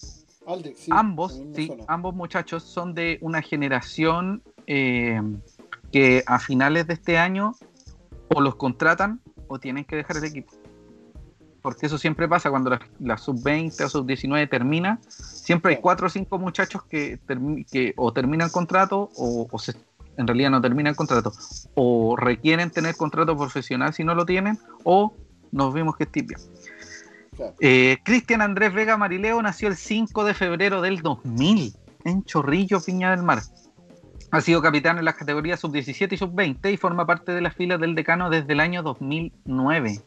B: Sí,
A: ambos, sí, ambos muchachos son de una generación eh, que a finales de este año o los contratan o tienen que dejar el equipo. Porque eso siempre pasa cuando la, la sub-20 o sub-19 termina. Siempre hay cuatro o cinco muchachos que, que o terminan contrato o, o se- en realidad no terminan contrato. O requieren tener contrato profesional si no lo tienen o nos vimos que es tibia. Eh, Cristian Andrés Vega Marileo nació el 5 de febrero del 2000 en Chorrillo, Piña del Mar. Ha sido capitán en las categorías sub-17 y sub-20 y forma parte de las filas del decano desde el año 2009.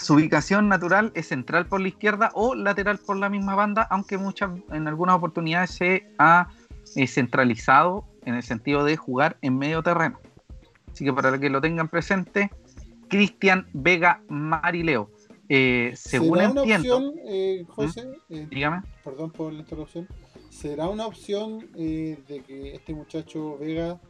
A: Su ubicación natural es central por la izquierda o lateral por la misma banda, aunque muchas, en algunas oportunidades se ha eh, centralizado en el sentido de jugar en medio terreno. Así que para que lo tengan presente, Cristian Vega Marileo. Eh, según
B: ¿Será una
A: entiendo,
B: opción, eh, José? Eh,
A: dígame.
B: perdón por la interrupción. ¿Será una opción de que este muchacho Vega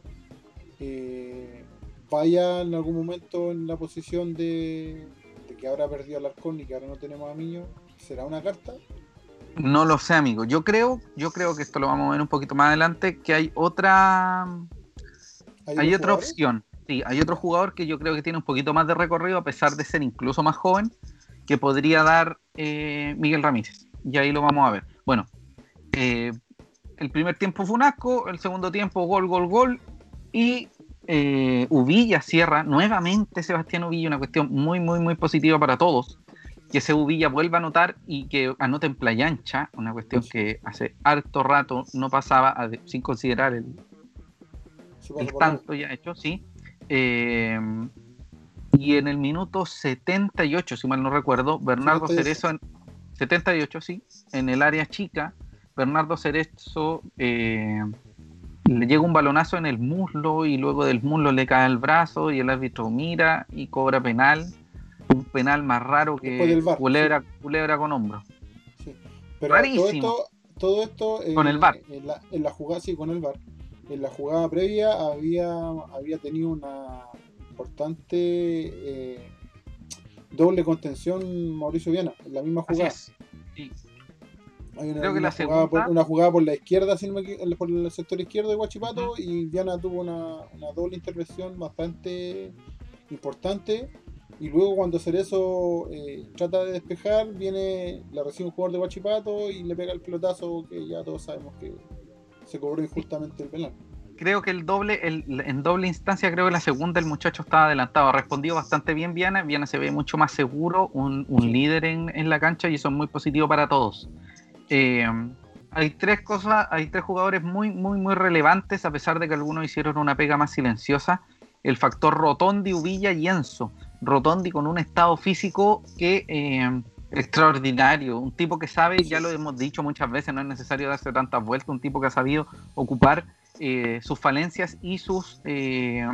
B: eh, vaya en algún momento en la posición de, de que ahora perdió al Arcón y que ahora no tenemos a Miño? ¿Será una carta?
A: No lo sé, amigo. Yo creo, yo creo que esto lo vamos a ver un poquito más adelante, que hay otra, hay otra
B: jugadores?
A: opción. Sí, hay otro jugador que yo creo que tiene un poquito más de recorrido, a pesar de ser incluso más joven, que podría dar eh, Miguel Ramírez. Y ahí lo vamos a ver. Bueno, eh, el primer tiempo fue un asco, el segundo tiempo gol, gol, gol. Y eh, Uvilla cierra nuevamente Sebastián Uvilla, una cuestión muy, muy, muy positiva para todos. Que ese Uvilla vuelva a anotar y que anote en playa ancha, una cuestión que hace harto rato no pasaba, a- sin considerar el, tanto ya hecho, sí. Eh, y en el minuto 78, si mal no recuerdo, Bernardo
B: 78.
A: Cerezo, en, 78, sí, en el área chica, Bernardo Cerezo eh, le llega un balonazo en el muslo y luego del muslo le cae el brazo y el árbitro mira y cobra penal. Un penal más raro que
B: VAR,
A: culebra, culebra con hombro.
B: Sí. Pero todo
A: Rarísimo.
B: esto, todo esto eh,
A: Con el VAR.
B: En la, en la jugada, sí, con el VAR. En la jugada previa había, había tenido una importante eh, doble contención Mauricio Viana, en la misma
A: Así
B: jugada.
A: es. Sí.
B: Hay una,
A: Creo que
B: una
A: la
B: jugada por,
A: segunda-
B: una jugada por la izquierda, si no me equi- por el sector izquierdo de Guachipato, y Viana tuvo una, una doble intervención bastante importante. Y luego cuando Cerezo eh, trata de despejar, viene, la recibe un jugador de Guachipato y le pega el pelotazo que ya todos sabemos que se cobró injustamente el penal.
A: Creo que el doble, el- en doble instancia, creo que la segunda el muchacho estaba adelantado. Ha respondido bastante bien Viana. Viana se ve mucho más seguro, un, un líder en, en la cancha y eso es muy positivo para todos. Eh, hay tres cosas, hay tres jugadores muy, muy, muy relevantes, a pesar de que algunos hicieron una pega más silenciosa. El factor Rotondi, Uvilla y Enzo. Rotondi con un estado físico que eh, extraordinario, un tipo que sabe, ya lo hemos dicho muchas veces, no es necesario darse tantas vueltas, un tipo que ha sabido ocupar eh, sus falencias y sus, eh,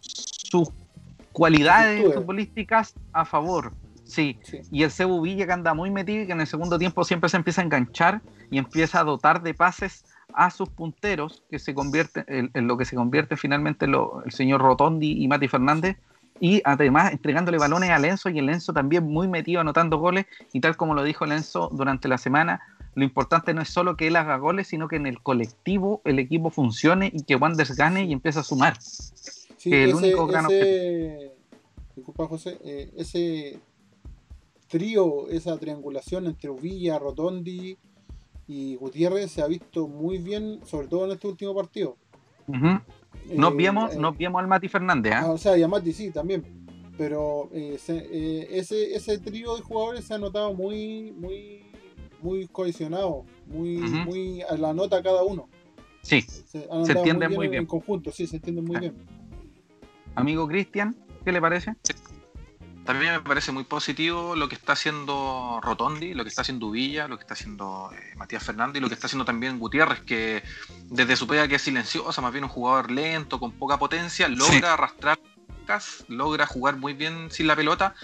A: sus cualidades futbolísticas a favor. Sí,
B: Sí.
A: y el Cebu Villa que anda muy metido y que en el segundo tiempo siempre se empieza a enganchar y empieza a dotar de pases a sus punteros, que se convierte en, en lo que se convierte finalmente lo- el señor Rotondi y Mati Fernández, y además entregándole balones a Lenzo y el Lenzo también muy metido anotando goles, y tal como lo dijo Lenzo durante la semana, lo importante no es solo que él haga goles, sino que en el colectivo el equipo funcione y que Wanders gane y empiece a sumar.
B: Sí,
A: que el
B: ese,
A: único gran
B: ese- disculpa José, eh, ese trío, esa triangulación entre Uvilla, Rotondi y Gutiérrez se ha visto muy bien, sobre todo en este último partido.
A: Ujú. Nos
B: Eh,
A: vimos,
B: eh,
A: nos vimos al Mati Fernández, ah,
B: o sea, y a Mati sí, también. Pero eh, se- eh, ese, ese trío de jugadores se ha notado muy, muy, muy cohesionado, muy, muy a la nota cada uno.
A: Sí,
B: Se,
A: entiende muy
B: en-
A: bien.
B: En conjunto, sí, se entienden muy bien.
A: amigo Cristian, ¿qué le parece?
C: También me parece muy positivo lo que está haciendo Rotondi, lo que está haciendo Villa, lo que está haciendo eh, Matías Fernández y lo que está haciendo también Gutiérrez, que desde su pega que es silenciosa, más bien un jugador lento, con poca potencia, logra arrastrar, logra jugar muy bien sin la pelota.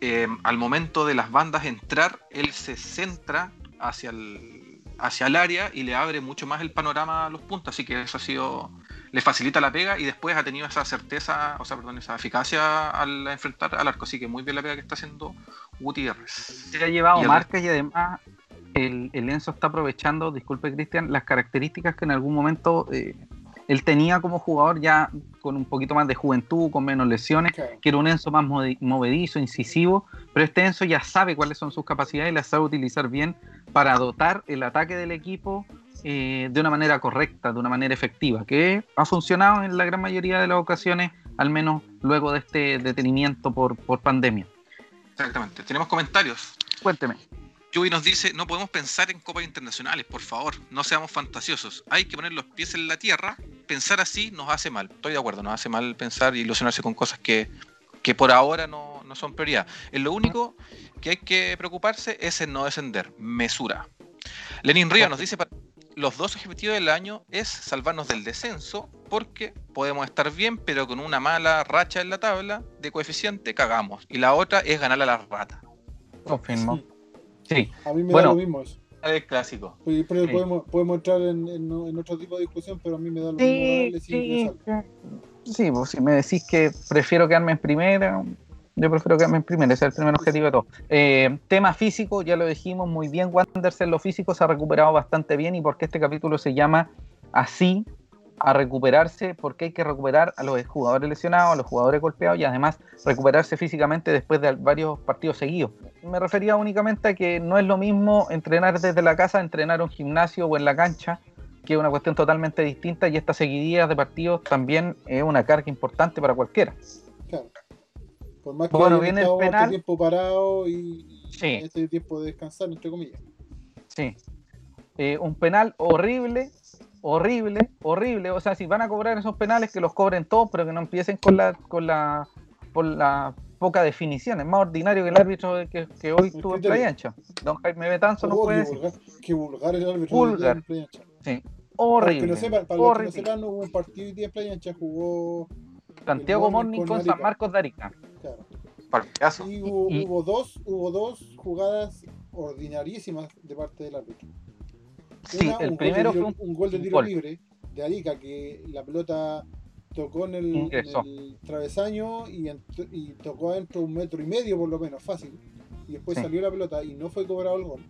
C: Eh, al momento de las bandas entrar, él se centra hacia el, hacia el área y le abre mucho más el panorama a los puntos, así que eso ha sido le facilita la pega y después ha tenido esa certeza, o sea, perdón, esa eficacia al enfrentar al arco. Así que muy bien la pega que está haciendo Gutiérrez.
A: Se ha llevado
C: Y
A: marcas y además el, el Enzo está aprovechando, disculpe Cristian, las características que en algún momento eh, él tenía como jugador ya con un poquito más de juventud, con menos lesiones, que era un Enzo más movedizo, incisivo, pero este Enzo ya sabe cuáles son sus capacidades y las sabe utilizar bien para dotar el ataque del equipo eh, de una manera correcta, de una manera efectiva, que ha funcionado en la gran mayoría de las ocasiones, al menos luego de este detenimiento por, por pandemia.
C: Exactamente. Tenemos comentarios.
A: Cuénteme.
C: Yubi nos dice, no podemos pensar en copas internacionales, por favor, no seamos fantasiosos. Hay que poner los pies en la tierra, pensar así nos hace mal. Estoy de acuerdo, nos hace mal pensar y ilusionarse con cosas que, que por ahora no, no son prioridad. Lo único que hay que preocuparse es en no descender, mesura. Lenin Río nos dice, "Pa- los dos objetivos del año es salvarnos del descenso, porque podemos estar bien, pero con una mala racha en la tabla de coeficiente cagamos. Y la otra es ganar a la rata.
A: Confirmo.
B: Sí.
A: Sí,
B: A mí me
A: Bueno.
B: da lo mismo eso.
C: Es clásico.
B: Pues, pero
A: Sí.
B: podemos, podemos entrar en, en- en otro tipo de discusión, pero a mí me da lo mismo
A: Sí,
B: me
A: sí,
B: salgo.
A: sí, pues si me decís que prefiero quedarme en primera, yo prefiero quedarme en primera, ese es el primer objetivo de todo. Eh, tema físico, ya lo dijimos muy bien, Wanderers en lo físico se ha recuperado bastante bien y porque este capítulo se llama así, a recuperarse, porque hay que recuperar a los jugadores lesionados, a los jugadores golpeados y además recuperarse físicamente después de varios partidos seguidos. Me refería únicamente a que no es lo mismo entrenar desde la casa, entrenar en un gimnasio o en la cancha, que es una cuestión totalmente distinta y estas seguidillas de partidos también es una carga importante para cualquiera.
B: Claro. Por más que
A: Bueno, viene
B: estado
A: penal.
B: tiempo parado y, y
A: Sí.
B: este tiempo de descansar, entre comillas.
A: Sí. Eh, un penal horrible, horrible, horrible. O sea, si van a cobrar esos penales, que los cobren todos, pero que no empiecen con la, con la, por la poca definición. Es más ordinario que el árbitro que, que hoy tuvo en. Playa Ancha. Don Jaime Betanzo no
B: Oh,
A: puede
B: qué,
A: decir.
B: vulgar, qué vulgar el árbitro
A: Vulgar.
B: de Playa Ancha.
A: Sí.
B: Para los que
A: Horrible.
B: no sepan, para los que no
A: horrible.
B: sepan, no hubo un partido hoy día en Playa Ancha, jugó.
A: Santiago
B: Morning con
A: con San. Marcos de Arica.
B: Claro. Y hubo,
A: Y-
B: hubo dos, hubo dos jugadas ordinarísimas de parte del árbitro.
A: Sí,
B: Una,
A: el
B: un
A: primero
B: gol
A: fue un,
B: un gol de tiro
A: gol.
B: libre de Arica que la pelota tocó en el, en
A: Ingresó.
B: el travesaño y, tocó adentro un metro y medio por lo menos, fácil. Y después
A: Sí.
B: salió la pelota y no fue cobrado el gol.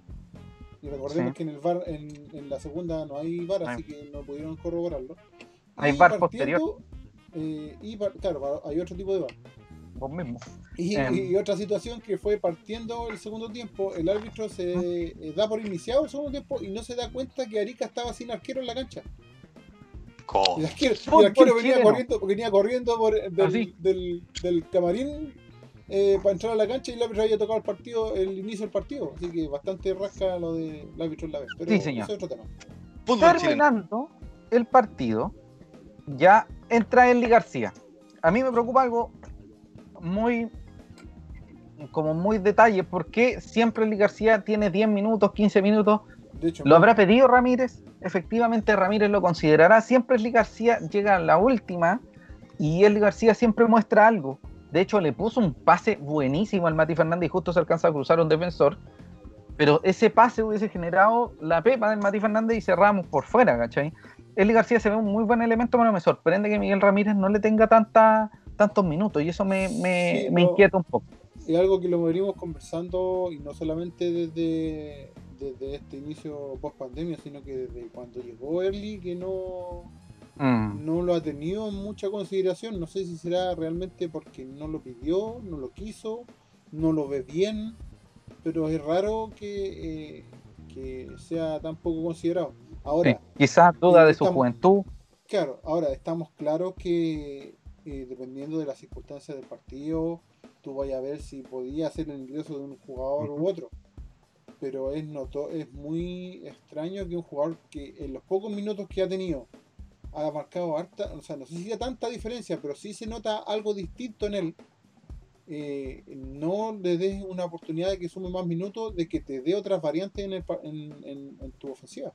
B: Y recordemos
A: Sí.
B: que en el VAR, en, en la segunda no hay VAR, así que no pudieron corroborarlo.
A: Hay
B: Y
A: VAR
B: partiendo, eh, y claro, hay otro tipo de VAR.
A: Vos mismo.
B: Y,
A: Em.
B: y otra situación que fue partiendo el segundo tiempo, el árbitro se eh, da por iniciado el segundo tiempo y no se da cuenta que Arica estaba sin arquero en la cancha.
C: Co-
B: El arquero, el arquero venía
A: chileno.
B: corriendo, venía corriendo por, del,
A: Así.
B: del, del camarín eh, para entrar a la cancha y el árbitro había tocado el partido, el inicio del partido. Así que bastante rasca lo del árbitro en la vez. Pero
A: Sí, señor.
B: eso es otro tema.
A: Terminando el partido, ya entra Eli García. A mí me preocupa algo muy como muy detalle, porque siempre Eli García tiene 10 minutos, 15 minutos.
B: De hecho,
A: ¿Lo habrá pedido Ramírez? Efectivamente, Ramírez lo considerará. Siempre Eli García llega a la última y Eli García siempre muestra algo. De hecho, le puso un pase buenísimo al Mati Fernández y justo se alcanza a cruzar un defensor. Pero ese pase hubiese generado la pepa del Mati Fernández y cerramos por fuera, ¿cachai? Eli García se ve un muy buen elemento, pero me sorprende que Miguel Ramírez no le tenga tanta, tantos minutos y eso me, me, me inquieta un poco.
B: Es algo que lo venimos conversando y no solamente desde, desde este inicio post pandemia, sino que desde cuando llegó Early, que no, mm. no lo ha tenido en mucha consideración. No sé si será realmente porque no lo pidió, no lo quiso, no lo ve bien, pero es raro que, eh, que sea tan poco considerado. Ahora,
A: quizás duda de su juventud.
B: Claro, ahora estamos claros que eh, dependiendo de las circunstancias del partido, tú vayas a ver si podía hacer el ingreso de un jugador u otro. Pero es, noto, es muy extraño que un jugador que en los pocos minutos que ha tenido ha marcado harta, o sea, no sé si hay tanta diferencia, pero sí se nota algo distinto en él. Eh, no le des una oportunidad de que sume más minutos, de que te dé otras variantes en, en tu ofensiva.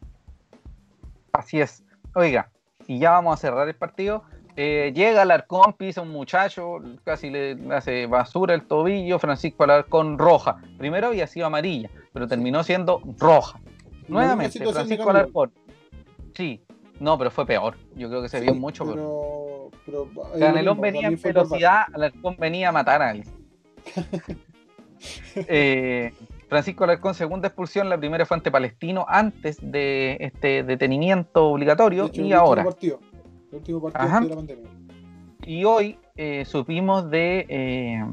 A: Así es. Oiga, y ya vamos a cerrar el partido. Eh, llega Alarcón, pisa un muchacho, casi le hace basura el tobillo, Francisco Alarcón roja. Primero había sido amarilla, pero terminó siendo roja. Nuevamente, Francisco Alarcón. Sí, no, pero fue peor. Yo creo que se vio mucho pero, pero, Canelón venía en velocidad, Alarcón venía a matar a alguien. *laughs* eh, Francisco Alarcón, segunda expulsión, la primera fue ante Palestino antes de este detenimiento obligatorio y ahora. El último partido de la pandemia. Y hoy eh, supimos de, eh,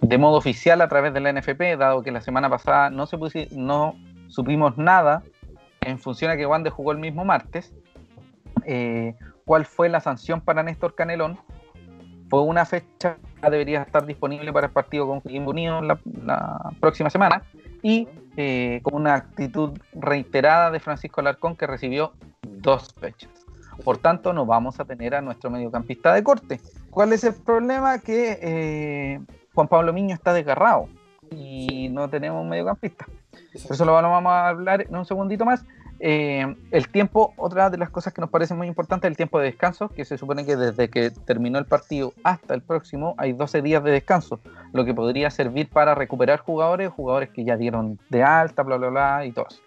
A: de modo oficial a través de la NFP, dado que la semana pasada no, se no supimos nada en función a que Wander jugó el mismo martes, eh, cuál fue la sanción para Néstor Canelón. Fue una fecha que debería estar disponible para el partido con Coquimbo Unido la, la próxima semana y con una actitud reiterada de Francisco Alarcón que recibió dos fechas. Por tanto, no vamos a tener a nuestro mediocampista de corte. ¿Cuál es el problema? Que eh, Juan Pablo Miño está desgarrado y no tenemos un mediocampista. Eso lo vamos a hablar en un segundito más. Eh, el tiempo, otra de las cosas que nos parece muy importante, el tiempo de descanso, que se supone que desde que terminó el partido hasta el próximo hay 12 días de descanso, lo que podría servir para recuperar jugadores, jugadores que ya dieron de alta, bla, bla, bla, y todo eso.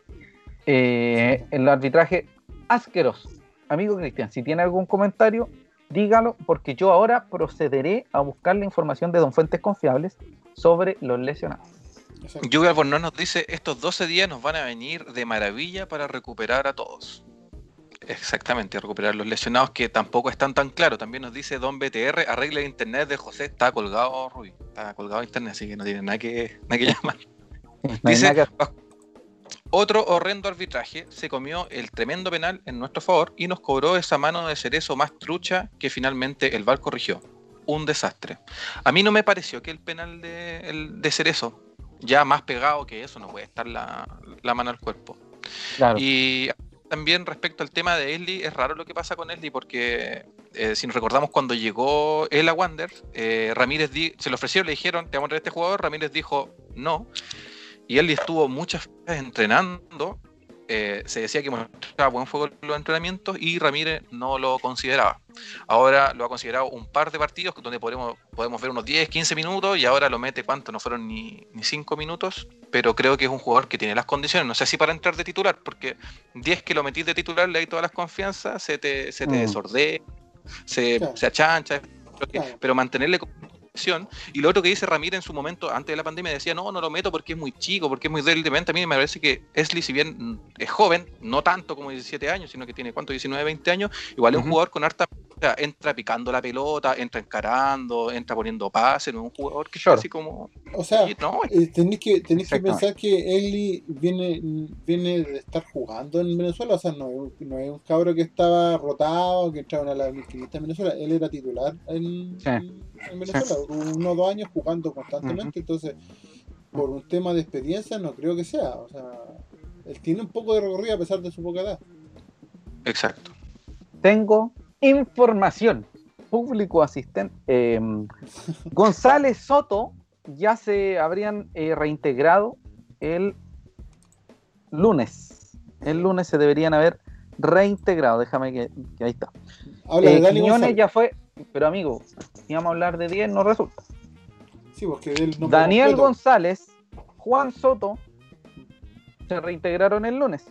A: Eh, el arbitraje asqueroso, amigo Cristian, si tiene algún comentario, dígalo, porque yo ahora procederé a buscar la información de Don Fuentes Confiables sobre los lesionados.
C: Yuga Albornoz nos dice, estos 12 días nos van a venir de maravilla para recuperar a todos. Exactamente, recuperar los lesionados que tampoco están tan claros. También nos dice Don BTR, arregla el internet de José, está colgado, Rui, está colgado internet, así que no tiene nada que, nada que *laughs* llamar. dice, otro horrendo arbitraje se comió el tremendo penal en nuestro favor y nos cobró esa mano de cerezo más trucha que finalmente el VAR corrigió. Un desastre. A mí no me pareció que el penal de, de cerezo, ya más pegado que eso, no puede estar la, mano al cuerpo. Y también respecto al tema de Esli, es raro lo que pasa con Esli porque eh, si nos recordamos cuando llegó él a Wander, eh, Ramírez se le ofreció, le dijeron, te vamos a traer este jugador, Ramírez dijo no. Y él estuvo muchas veces entrenando. Eh, se decía que mostraba buen fuego en los entrenamientos y Ramírez no lo consideraba. Ahora lo ha considerado un par de partidos donde podemos, podemos ver unos 10, 15 minutos y ahora lo mete, ¿cuánto? No fueron ni, ni 5 minutos, pero creo que es un jugador que tiene las condiciones. No sé si para entrar de titular, porque 10 que lo metís de titular le hay todas las confianzas, se te, se te mm. desordena, se, se achancha, pero mantenerle y lo otro que dice Ramírez en su momento, antes de la pandemia, decía, no, no lo meto porque es muy chico, porque es muy débil de mente. A mí me parece que Esli, si bien es joven, no tanto como 17 años, sino que tiene, ¿cuánto? 19, 20 años, igual es un jugador con harta entra picando la pelota, entra encarando, entra poniendo pases, no es un jugador que así como.
B: O sea, no, eh, tenéis que, tenéis que pensar que Eli viene, viene de estar jugando en Venezuela, o sea, no es, no es un cabro que estaba rotado, que entraba a la 1500 en Venezuela, él era titular en, Venezuela, uno o dos años jugando constantemente, entonces, por un tema de experiencia, no creo que sea, o sea, él tiene un poco de recorrido a pesar de su poca edad.
C: Exacto.
A: Tengo información. Público asistente. Em, *laughs* González Soto ya se habrían eh, reintegrado el lunes. El lunes se deberían haber reintegrado. Déjame que, ahí está.
B: Habla de eh, Quiñones
A: ya fue. Pero amigo, si vamos a hablar de 10, no resulta.
B: Sí, porque
A: Daniel. González, Juan Soto se reintegraron el lunes.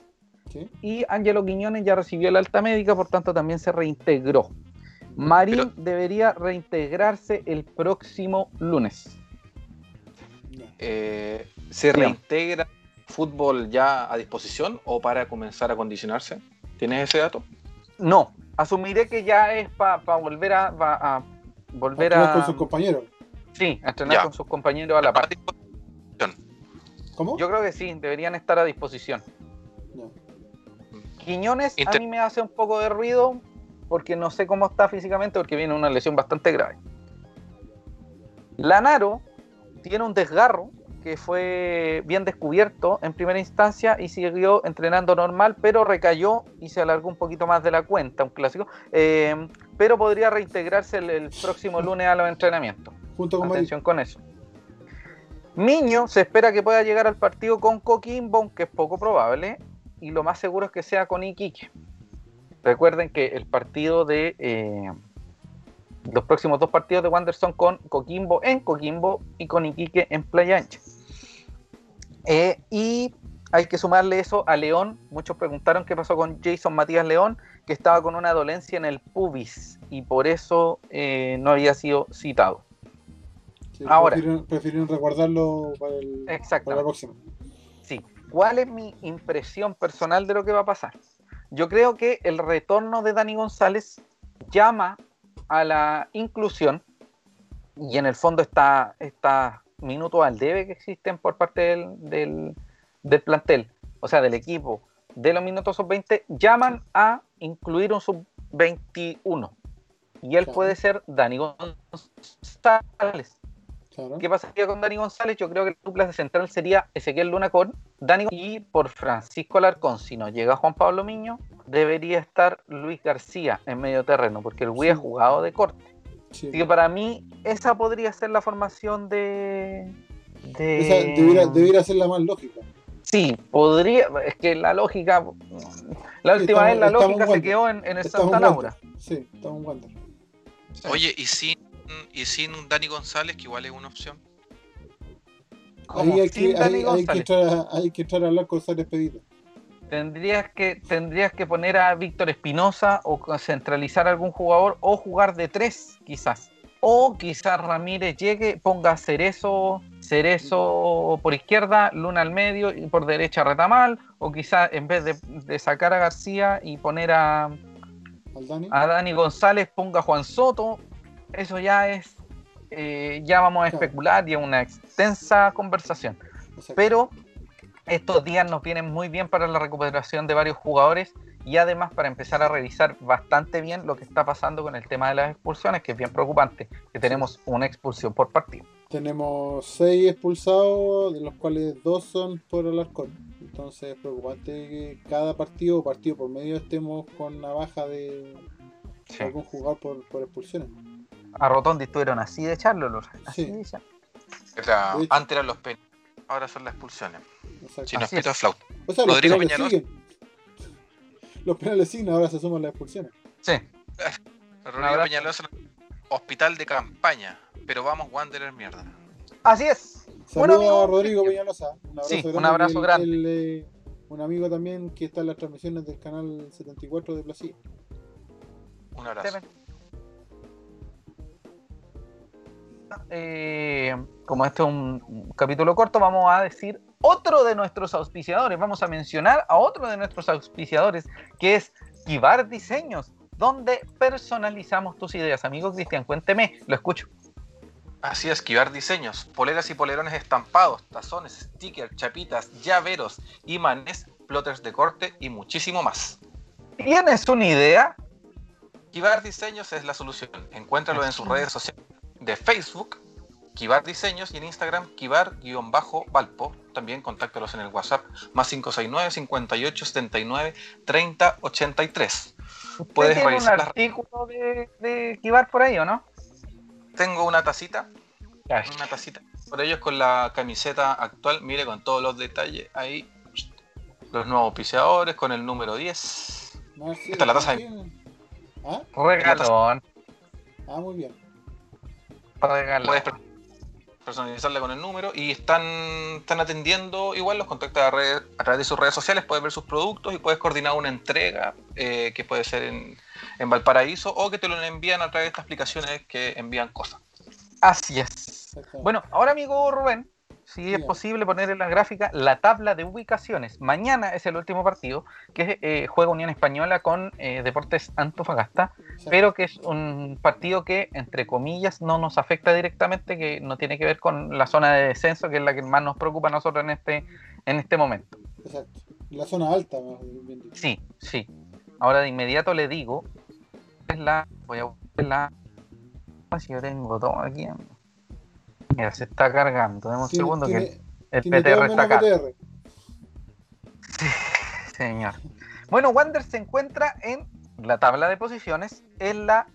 B: Sí.
A: Y Ángelo Quiñones ya recibió la alta médica, por tanto también se reintegró. Marín
C: Pero-
A: debería reintegrarse el próximo lunes.
C: Eh, ¿Se reintegra fútbol ya a disposición o para comenzar a condicionarse? ¿Tienes ese dato?
A: No, asumiré que ya es para volver a, pa- a volver
B: Actúa
A: a,
B: con sus compañeros.
A: sí, a entrenar
C: Ya.
A: con sus compañeros a la par.
B: ¿Cómo?
A: Yo creo que sí, deberían estar a disposición.
B: Ya.
A: Quiñones a mí me hace un poco de ruido porque no sé cómo está físicamente porque viene una lesión bastante grave. Lanaro tiene un desgarro que fue bien descubierto en primera instancia y siguió entrenando normal, pero recayó y se alargó un poquito más de la cuenta, un clásico, eh, pero podría reintegrarse el, el próximo lunes a los entrenamientos.
B: Junto con Marín.
A: Atención con eso. Miño se espera que pueda llegar al partido con Coquimbo, aunque es poco probable, y lo más seguro es que sea con Iquique. Recuerden que el partido de eh, los próximos dos partidos de Wander son con Coquimbo en Coquimbo y con Iquique en Playa Ancha. Eh, y hay que sumarle eso a León. Muchos preguntaron qué pasó con Jason Matías León, que estaba con una dolencia en el pubis y por eso eh, no había sido citado.
B: Sí,
A: Ahora.
B: Prefirieron, prefirieron resguardarlo para, el, para la próxima.
A: ¿Cuál es mi impresión personal de lo que va a pasar? Yo creo que el retorno de Dani González llama a la inclusión y en el fondo está, está minutos al debe que existen por parte del, del, del plantel, o sea, del equipo, de los minutos sub-20, llaman a incluir un sub-21. Y él puede ser Dani González.
B: Claro.
A: ¿Qué pasaría con Dani González? Yo creo que la dupla de central sería Ezequiel Luna con Dani y por Francisco Alarcón. Si no llega Juan Pablo Miño, debería estar Luis García en medio terreno, porque el Wii ha
B: Sí.
A: jugado de corte.
B: Sí.
A: Así que para mí, esa podría ser la formación de. de...
B: Esa debiera, debiera ser la más lógica.
A: Sí, podría. Es que la lógica. La última
B: estamos-
A: vez la lógica se
B: Wander.
A: quedó en, en el
B: Estamos
A: Santa Laura.
B: Sí, estamos en Wander.
C: Oye, ¿y sin, ¿y sin Dani González, que igual es una opción?
B: Ahí hay
A: sin
B: que,
A: Dani
B: hay, hay que
A: González.
B: entrar a, hay que entrar a hablar con.
A: Tendrías que, tendrías que poner a Víctor Espinosa o centralizar algún jugador o jugar de tres, quizás. O quizás Ramírez llegue, ponga Cerezo, Cerezo por izquierda, Luna al medio y por derecha Retamal. O quizás en vez de, de sacar a García y poner a,
B: Al Dani.
A: a Dani González, ponga a Juan Soto. Eso ya es, eh, ya vamos a especular y es una extensa conversación pero estos días nos vienen muy bien para la recuperación de varios jugadores y además para empezar a revisar bastante bien lo que está pasando con el tema de las expulsiones, que es bien preocupante, que tenemos una expulsión por partido.
B: Tenemos seis expulsados, de los cuales dos son por Alarcón. Entonces es preocupante que cada partido o partido por medio estemos con una baja de algún jugador por, por expulsiones.
A: A Rotondi estuvieron así de echarlo, Lord, así
B: Sí.
A: de echarlo.
C: Era- antes eran los penales, ahora son las expulsiones.
B: Exacto.
C: Si no es pito flauta.
B: O sea, los
C: Rodrigo Peñalosa.
B: siguen. Los penales siguen, ahora se suman las expulsiones.
A: Sí, *laughs*
C: Rodrigo. Peñalosa, hospital de campaña. Pero vamos, Wanderer, mierda.
A: así es. Bueno,
B: Saludos
A: amigo,
B: a Rodrigo Peñalosa. Un abrazo
A: Sí,
B: grande.
A: un abrazo grande.
B: eh, un amigo también que está en las transmisiones del canal 74 de Plací.
C: Un abrazo.
A: Eh, como este es un, un capítulo corto, vamos a decir otro de nuestros auspiciadores. Vamos a mencionar a otro de nuestros auspiciadores, que es Kibar Diseños, donde personalizamos tus ideas. Amigo Cristian, cuénteme, lo escucho.
C: Así es, esquivar diseños, poleras y polerones estampados, tazones, stickers, chapitas, llaveros, imanes, plotters de corte y muchísimo más.
A: ¿Tienes una idea?
C: Kibar Diseños es la solución. Encuéntralo en sus redes sociales de Facebook, Kibar Diseños, y en Instagram, Kibar-Valpo. También contáctalos en el WhatsApp, más 569 58 79 30 83.
A: ¿Usted
C: Puedes
A: tiene un
C: revisar las-
A: artículo de, de Kibar por ahí o no?
C: Tengo una tacita,
A: Ay,
C: una tacita. Por ellos con la camiseta actual, mire con todos los detalles ahí. Los nuevos auspiciadores con el número 10.
B: Marcelo,
C: Esta es la taza de-
B: ¿quién? ¿Ah?
A: Regalón.
B: Ah, muy bien.
A: Regala.
C: Puedes per- personalizarla con el número y están, están atendiendo igual los contactos a, red- a través de sus redes sociales, puedes ver sus productos y puedes coordinar una entrega eh, que puede ser en, en Valparaíso o que te lo envían a través de estas aplicaciones que envían cosas.
A: Así es. Bueno, ahora amigo Rubén, si es posible poner en la gráfica la tabla de ubicaciones. Mañana es el último partido que eh, juega Unión Española con eh, Deportes Antofagasta, pero que es un partido que, entre comillas, no nos afecta directamente, que no tiene que ver con la zona de descenso, que es la que más nos preocupa a nosotros en este, en este momento.
B: Exacto. La zona alta, bien dicho.
A: Sí, sí. Ahora de inmediato le digo, es la, voy a buscar la, si yo tengo todo aquí. Mira, se está cargando, dame un
B: Tiene-
A: segundo
B: tiene-
A: que el PTR está acá.
B: PTR.
A: Señor. Bueno, Wander se encuentra en la tabla de posiciones en la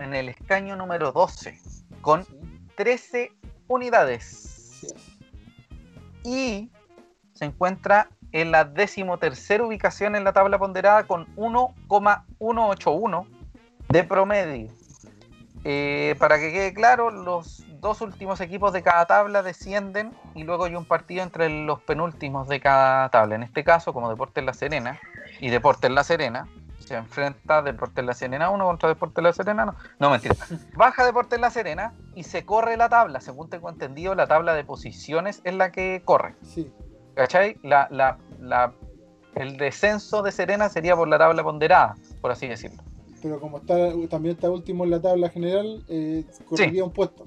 A: en el escaño número 12 con
B: Sí,
A: 13 unidades y se encuentra en la decimotercera ubicación en la tabla ponderada con 1,181 de promedio. Eh, para que quede claro, los dos últimos equipos de cada tabla descienden y luego hay un partido entre los penúltimos de cada tabla. En este caso, como Deportes La Serena y Deportes La Serena, se enfrenta Deportes La Serena 1 contra Deportes La Serena no. No, mentira. Baja Deportes La Serena y se corre la tabla. Según tengo entendido, la tabla de posiciones es la que corre.
B: Sí,
A: ¿Cachai? La, la, la, el descenso de Serena sería por la tabla ponderada, por así decirlo.
B: pero como está también está último en la tabla general, eh, correría un puesto.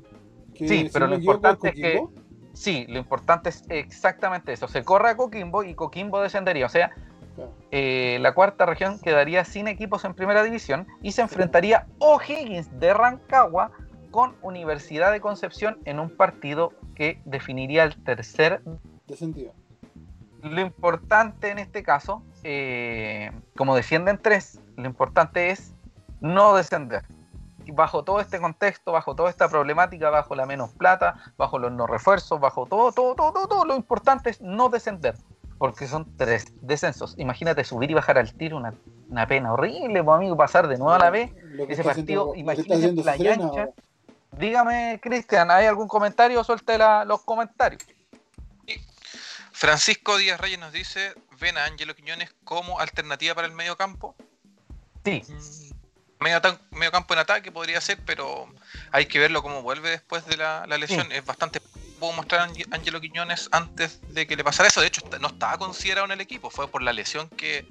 B: Que,
A: Sí, pero lo importante es que-. Sí, lo importante es exactamente eso. Se corre a Coquimbo y Coquimbo descendería. O sea,
B: Claro.
A: eh, la cuarta región quedaría sin equipos en primera división y se enfrentaría O'Higgins de Rancagua con Universidad de Concepción en un partido que definiría el tercer
B: descendido.
A: Lo importante en este caso, eh, como descienden tres, lo importante es no descender. Bajo todo este contexto, bajo toda esta problemática, bajo la menos plata, bajo los no refuerzos, bajo todo, todo, todo, todo, todo, lo importante es no descender. Porque son tres descensos. Imagínate subir y bajar al tiro, una, una pena horrible, pues, amigo, pasar de nuevo a la B. Ese partido,
B: haciendo-
A: Playa
B: Serena
A: Ancha. Dígame, Cristian, ¿hay algún comentario? Suelte la- los comentarios.
C: Francisco Díaz Reyes nos dice, ven a Ángelo Quiñones como alternativa para el medio campo.
A: Sí,
C: Medio, ata- medio campo en ataque podría ser, pero hay que verlo cómo vuelve después de la, la lesión.
A: Sí.
C: Es bastante pudo mostrar a Ángelo Quiñones antes de que le pasara eso. De hecho, no estaba considerado en el equipo, fue por la lesión que,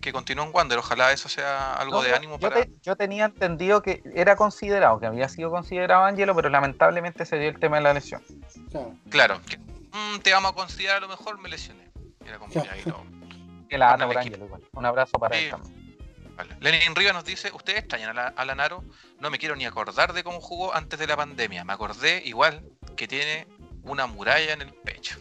C: que continuó en Wander. Ojalá eso sea algo
A: No,
C: de ánimo
A: yo,
C: para.
A: te- yo tenía entendido que era considerado, que había sido considerado Angelo, pero lamentablemente se dio el tema de la lesión.
B: Claro.
C: Claro, que, "Mm, te vamos a considerar a lo mejor, me lesioné. Era como ya, ahí no. *laughs* Equipo.
A: Angelo igual. Un abrazo para
C: Sí.
A: él también.
C: Vale. Lenin Rivas nos dice, ¿ustedes extrañan a, la, a Lanaro? No me quiero ni acordar de cómo jugó antes de la pandemia. Me acordé igual que tiene una muralla en el pecho.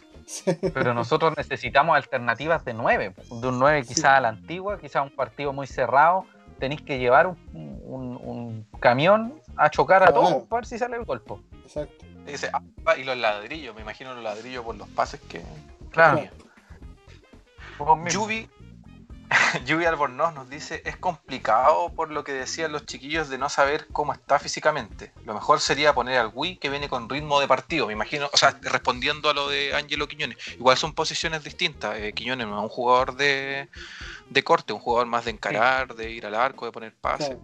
A: Pero nosotros necesitamos alternativas de nueve, de un 9 quizá
B: Sí.
A: a la antigua, quizá un partido muy cerrado. Tenéis que llevar un, un- un camión a chocar a todos para ver si sale el golpe.
B: Exacto.
C: Y dice, "Ah, y los ladrillos, me imagino los ladrillos por los pases que...
A: Claro.
C: Yubi, *laughs* Yubi Albornoz nos dice, es complicado por lo que decían los chiquillos de no saber cómo está físicamente. Lo mejor sería poner al Wii que viene con ritmo de partido, me imagino, o sea, respondiendo a lo de Angelo Quiñones. Igual son posiciones distintas. Eh, Quiñones no es un jugador de, de corte, un jugador más de encarar, de ir al arco, de poner pases.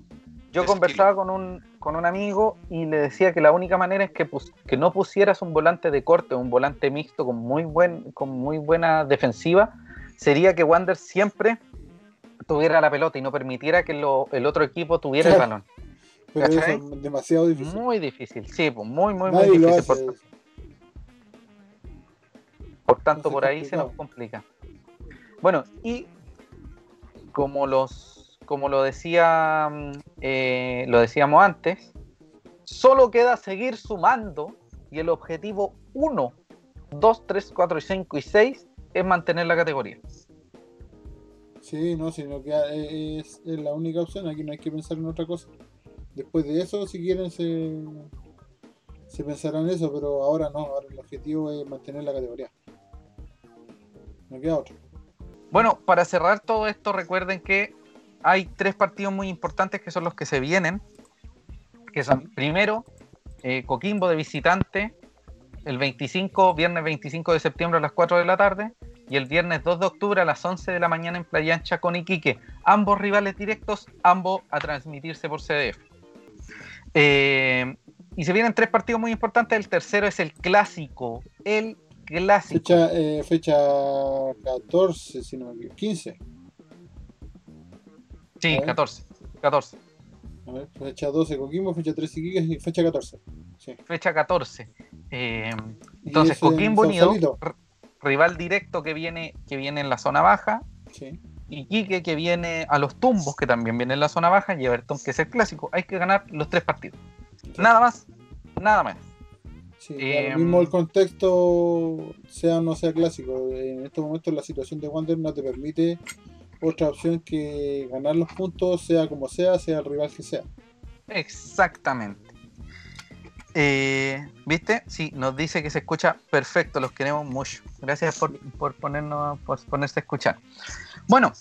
A: Yo conversaba con un, con un amigo y le decía que la única manera es que, pus- que no pusieras un volante de corte, un volante mixto con muy, buen, con muy buena defensiva, sería que Wander siempre tuviera la pelota y no permitiera que lo- el otro equipo tuviera el balón. *laughs*
B: Pero eso es demasiado difícil.
A: Muy difícil, sí, pues, muy, muy, muy
B: Nadie lo
A: difícil. Por, por tanto,
B: Entonces,
A: por ahí se nos
B: complicado.
A: complica. Bueno, y como los, como lo decía, mm, eh, lo decíamos antes, solo queda seguir sumando y el objetivo 1, 2, 3, 4, 5 y 6 es mantener la categoría.
B: Sí, no, sino que eh, es, es la única opción. Aquí no hay que pensar en otra cosa. Después de eso, si quieren, se, se pensará en eso, pero ahora no. Ahora el objetivo es mantener la categoría. No queda otro.
A: Bueno, para cerrar todo esto, recuerden que hay tres partidos muy importantes que son los que se vienen. que son primero eh, Coquimbo de visitante el 25, viernes 25 de septiembre a las 4 de la tarde y el viernes 2 de octubre a las 11 de la mañana en Playa Ancha con Iquique. Ambos rivales directos, ambos a transmitirse por CDF. Eh, y se vienen tres partidos muy importantes. El tercero es el clásico. El clásico.
B: Fecha, eh, fecha 14, si no me equivoco. 15.
A: Sí,
B: A ver.
A: 14. 14.
B: A ver, fecha 12 Coquimbo, fecha 13 Iquique y fecha 14. Sí.
A: Fecha 14. Eh, entonces,
B: es en
A: Coquimbo Unido. Rival directo que viene, que viene en la zona baja.
B: Sí.
A: Iquique que viene a los tumbos, que también viene en la zona baja, y Everton, que es el clásico. Hay que ganar los tres partidos. Nada más, nada más.
B: Sí,
A: Eh,
B: mismo el contexto, sea o no sea clásico. En estos momentos la situación de Wander no te permite otra opción que ganar los puntos, sea como sea, sea el rival que sea.
A: Exactamente. Eh, ¿Viste? Sí, nos dice que se escucha perfecto, los queremos mucho. Gracias por, por ponernos, por ponerse a escuchar. Bueno,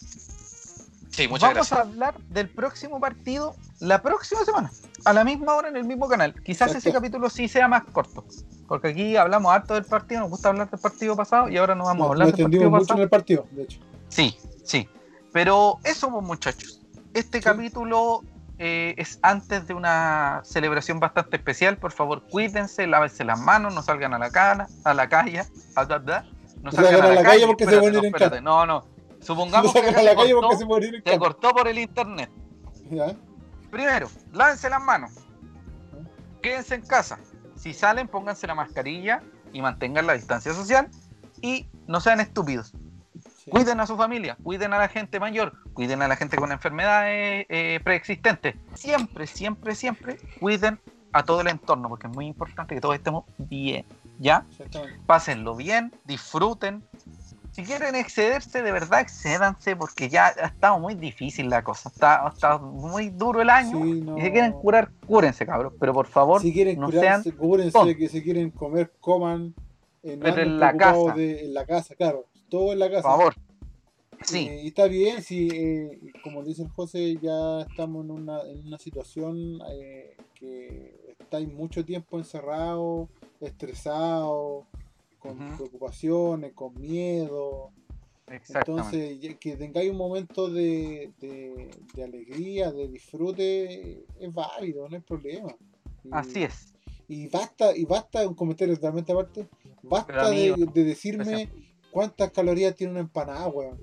C: Sí, muchas
A: vamos
C: gracias.
A: a hablar del próximo partido la próxima semana, a la misma hora en el mismo canal. Quizás ese capítulo sí sea más corto, porque aquí hablamos harto del partido, nos gusta hablar del partido pasado y ahora no vamos a
B: Nos
A: hablar del partido
B: mucho
A: pasado.
B: en el partido, de hecho.
A: Sí, sí. Pero eso, pues, muchachos. Este
B: Sí.
A: capítulo eh, es antes de una celebración bastante especial. Por favor, cuídense, lávense las manos, no salgan a la cara, a la calle, *laughs* a da, da. no salgan a la, calle,
B: porque se
A: espérate,
B: ir
A: no, espérate. No, no.
B: No
A: Supongamos que
B: a la calle porque
A: cortó,
B: se en
A: cortó por el internet.
B: ¿Ya?
A: Primero, lávense las manos. Quédense en casa. Si salen, pónganse la mascarilla y mantengan la distancia social. Y no sean estúpidos. Cuiden a su familia, cuiden a la gente mayor, cuiden a la gente con enfermedades eh, preexistentes. Siempre, siempre, siempre cuiden a todo el entorno, porque es muy importante que todos estemos bien. ¿Ya? Pásenlo bien, disfruten. Si quieren excederse, de verdad excédanse, porque ya ha estado muy difícil la cosa. Está, ha estado muy duro el año.
B: Sí, no.
A: Y si quieren curar, cúrense, cabros. Pero por favor,
B: Si quieren
A: no
B: curarse, cúrense,
A: tontos.
B: que si quieren comer, coman. eh, no
A: Pero en la casa.
B: de- en la casa, claro. Todo en la casa.
A: por favor. Sí,
B: Eh, y está bien, si, eh, como dice el José, ya estamos en una, en una situación eh, que estáis mucho tiempo encerrados, estresados, con preocupaciones, con miedo. Entonces, que tengáis un momento de, de- de alegría, de disfrute, es válido, no hay problema. Y-
A: Así es.
B: Y basta, y basta, un comentario totalmente aparte, basta de decirme cuántas calorías tiene una empanada, weón.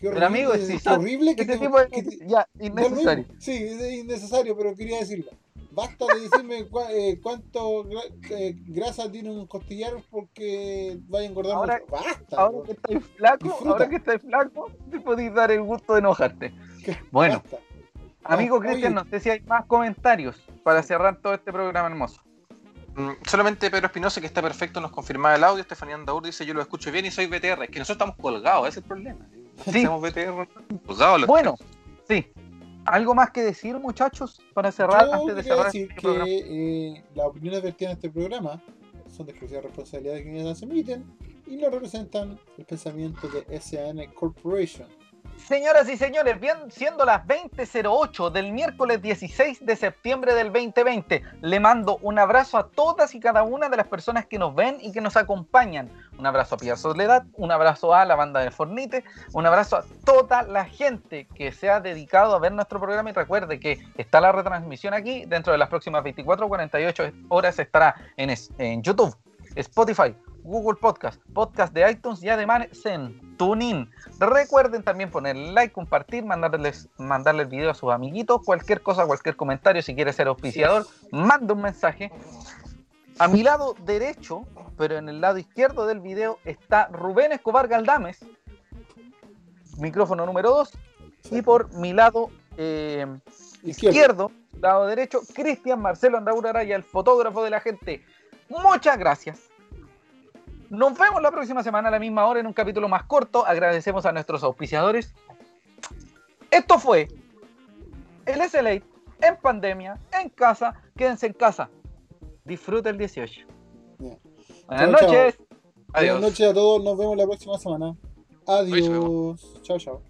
B: Qué
A: Pero, amigo,
B: es, horrible que
A: Ese
B: te,
A: tipo de
B: que te-
A: ya, innecesario.
B: mismo. Sí, es innecesario, pero quería decirlo. Basta de decirme *laughs* cua- eh, cuánto gra- eh, grasa tiene un costillar porque vaya a engordar
A: Ahora-
B: mucho. Basta,
A: Ahora que estáis flaco,
B: Disfruta.
A: ahora que estáis flaco, te podéis dar el gusto de enojarte. Bueno,
B: Basta.
A: amigo
B: oye.
A: Cristian, no sé si hay más comentarios para cerrar todo este programa hermoso.
C: Mm, Solamente Pedro Espinosa, que está perfecto, nos confirmaba el audio. Estefanía Andaur dice: Yo lo escucho bien y soy BTR. Es que nosotros estamos colgados, ese es el problema.
A: Sí.
C: Somos BTR. Colgados los
A: Bueno, sí. ¿Algo más que decir, muchachos, para cerrar
B: Yo
A: antes de cerrar
B: decir
A: este
B: que eh, las opiniones vertidas en este programa son de exclusiva responsabilidad de quienes las emiten y no representan el pensamiento de SAN Corporation.
A: Señoras y señores, bien, siendo las 20.08 del miércoles 16 de septiembre del 2020, le mando un abrazo a todas y cada una de las personas que nos ven y que nos acompañan. Un abrazo a Pia Soledad, un abrazo a la banda de Fornite, un abrazo a toda la gente que se ha dedicado a ver nuestro programa. Y recuerde que está la retransmisión aquí, dentro de las próximas 24 o 48 horas estará en, en YouTube, Spotify, Google Podcast, Podcast de iTunes y además en TuneIn. Recuerden también ponerle like, compartir, mandarles, mandarle el video a sus amiguitos, cualquier cosa, cualquier comentario, si quiere ser auspiciador, manda un mensaje. A mi lado derecho, pero en el lado izquierdo del video, está Rubén Escobar Galdames, micrófono número 2, y por mi lado eh, izquierdo, lado derecho, Cristian Marcelo Andaur Araya, el fotógrafo de la gente. Muchas gracias. Nos vemos la próxima semana a la misma hora en un capítulo más corto. Agradecemos a nuestros auspiciadores. Esto fue el SLA en pandemia, en casa. Quédense en casa. Disfruta el 18.
B: Ya.
A: Buenas noches.
C: Adiós.
B: Buenas noches a todos, nos vemos la próxima semana. Adiós. Chao, chao.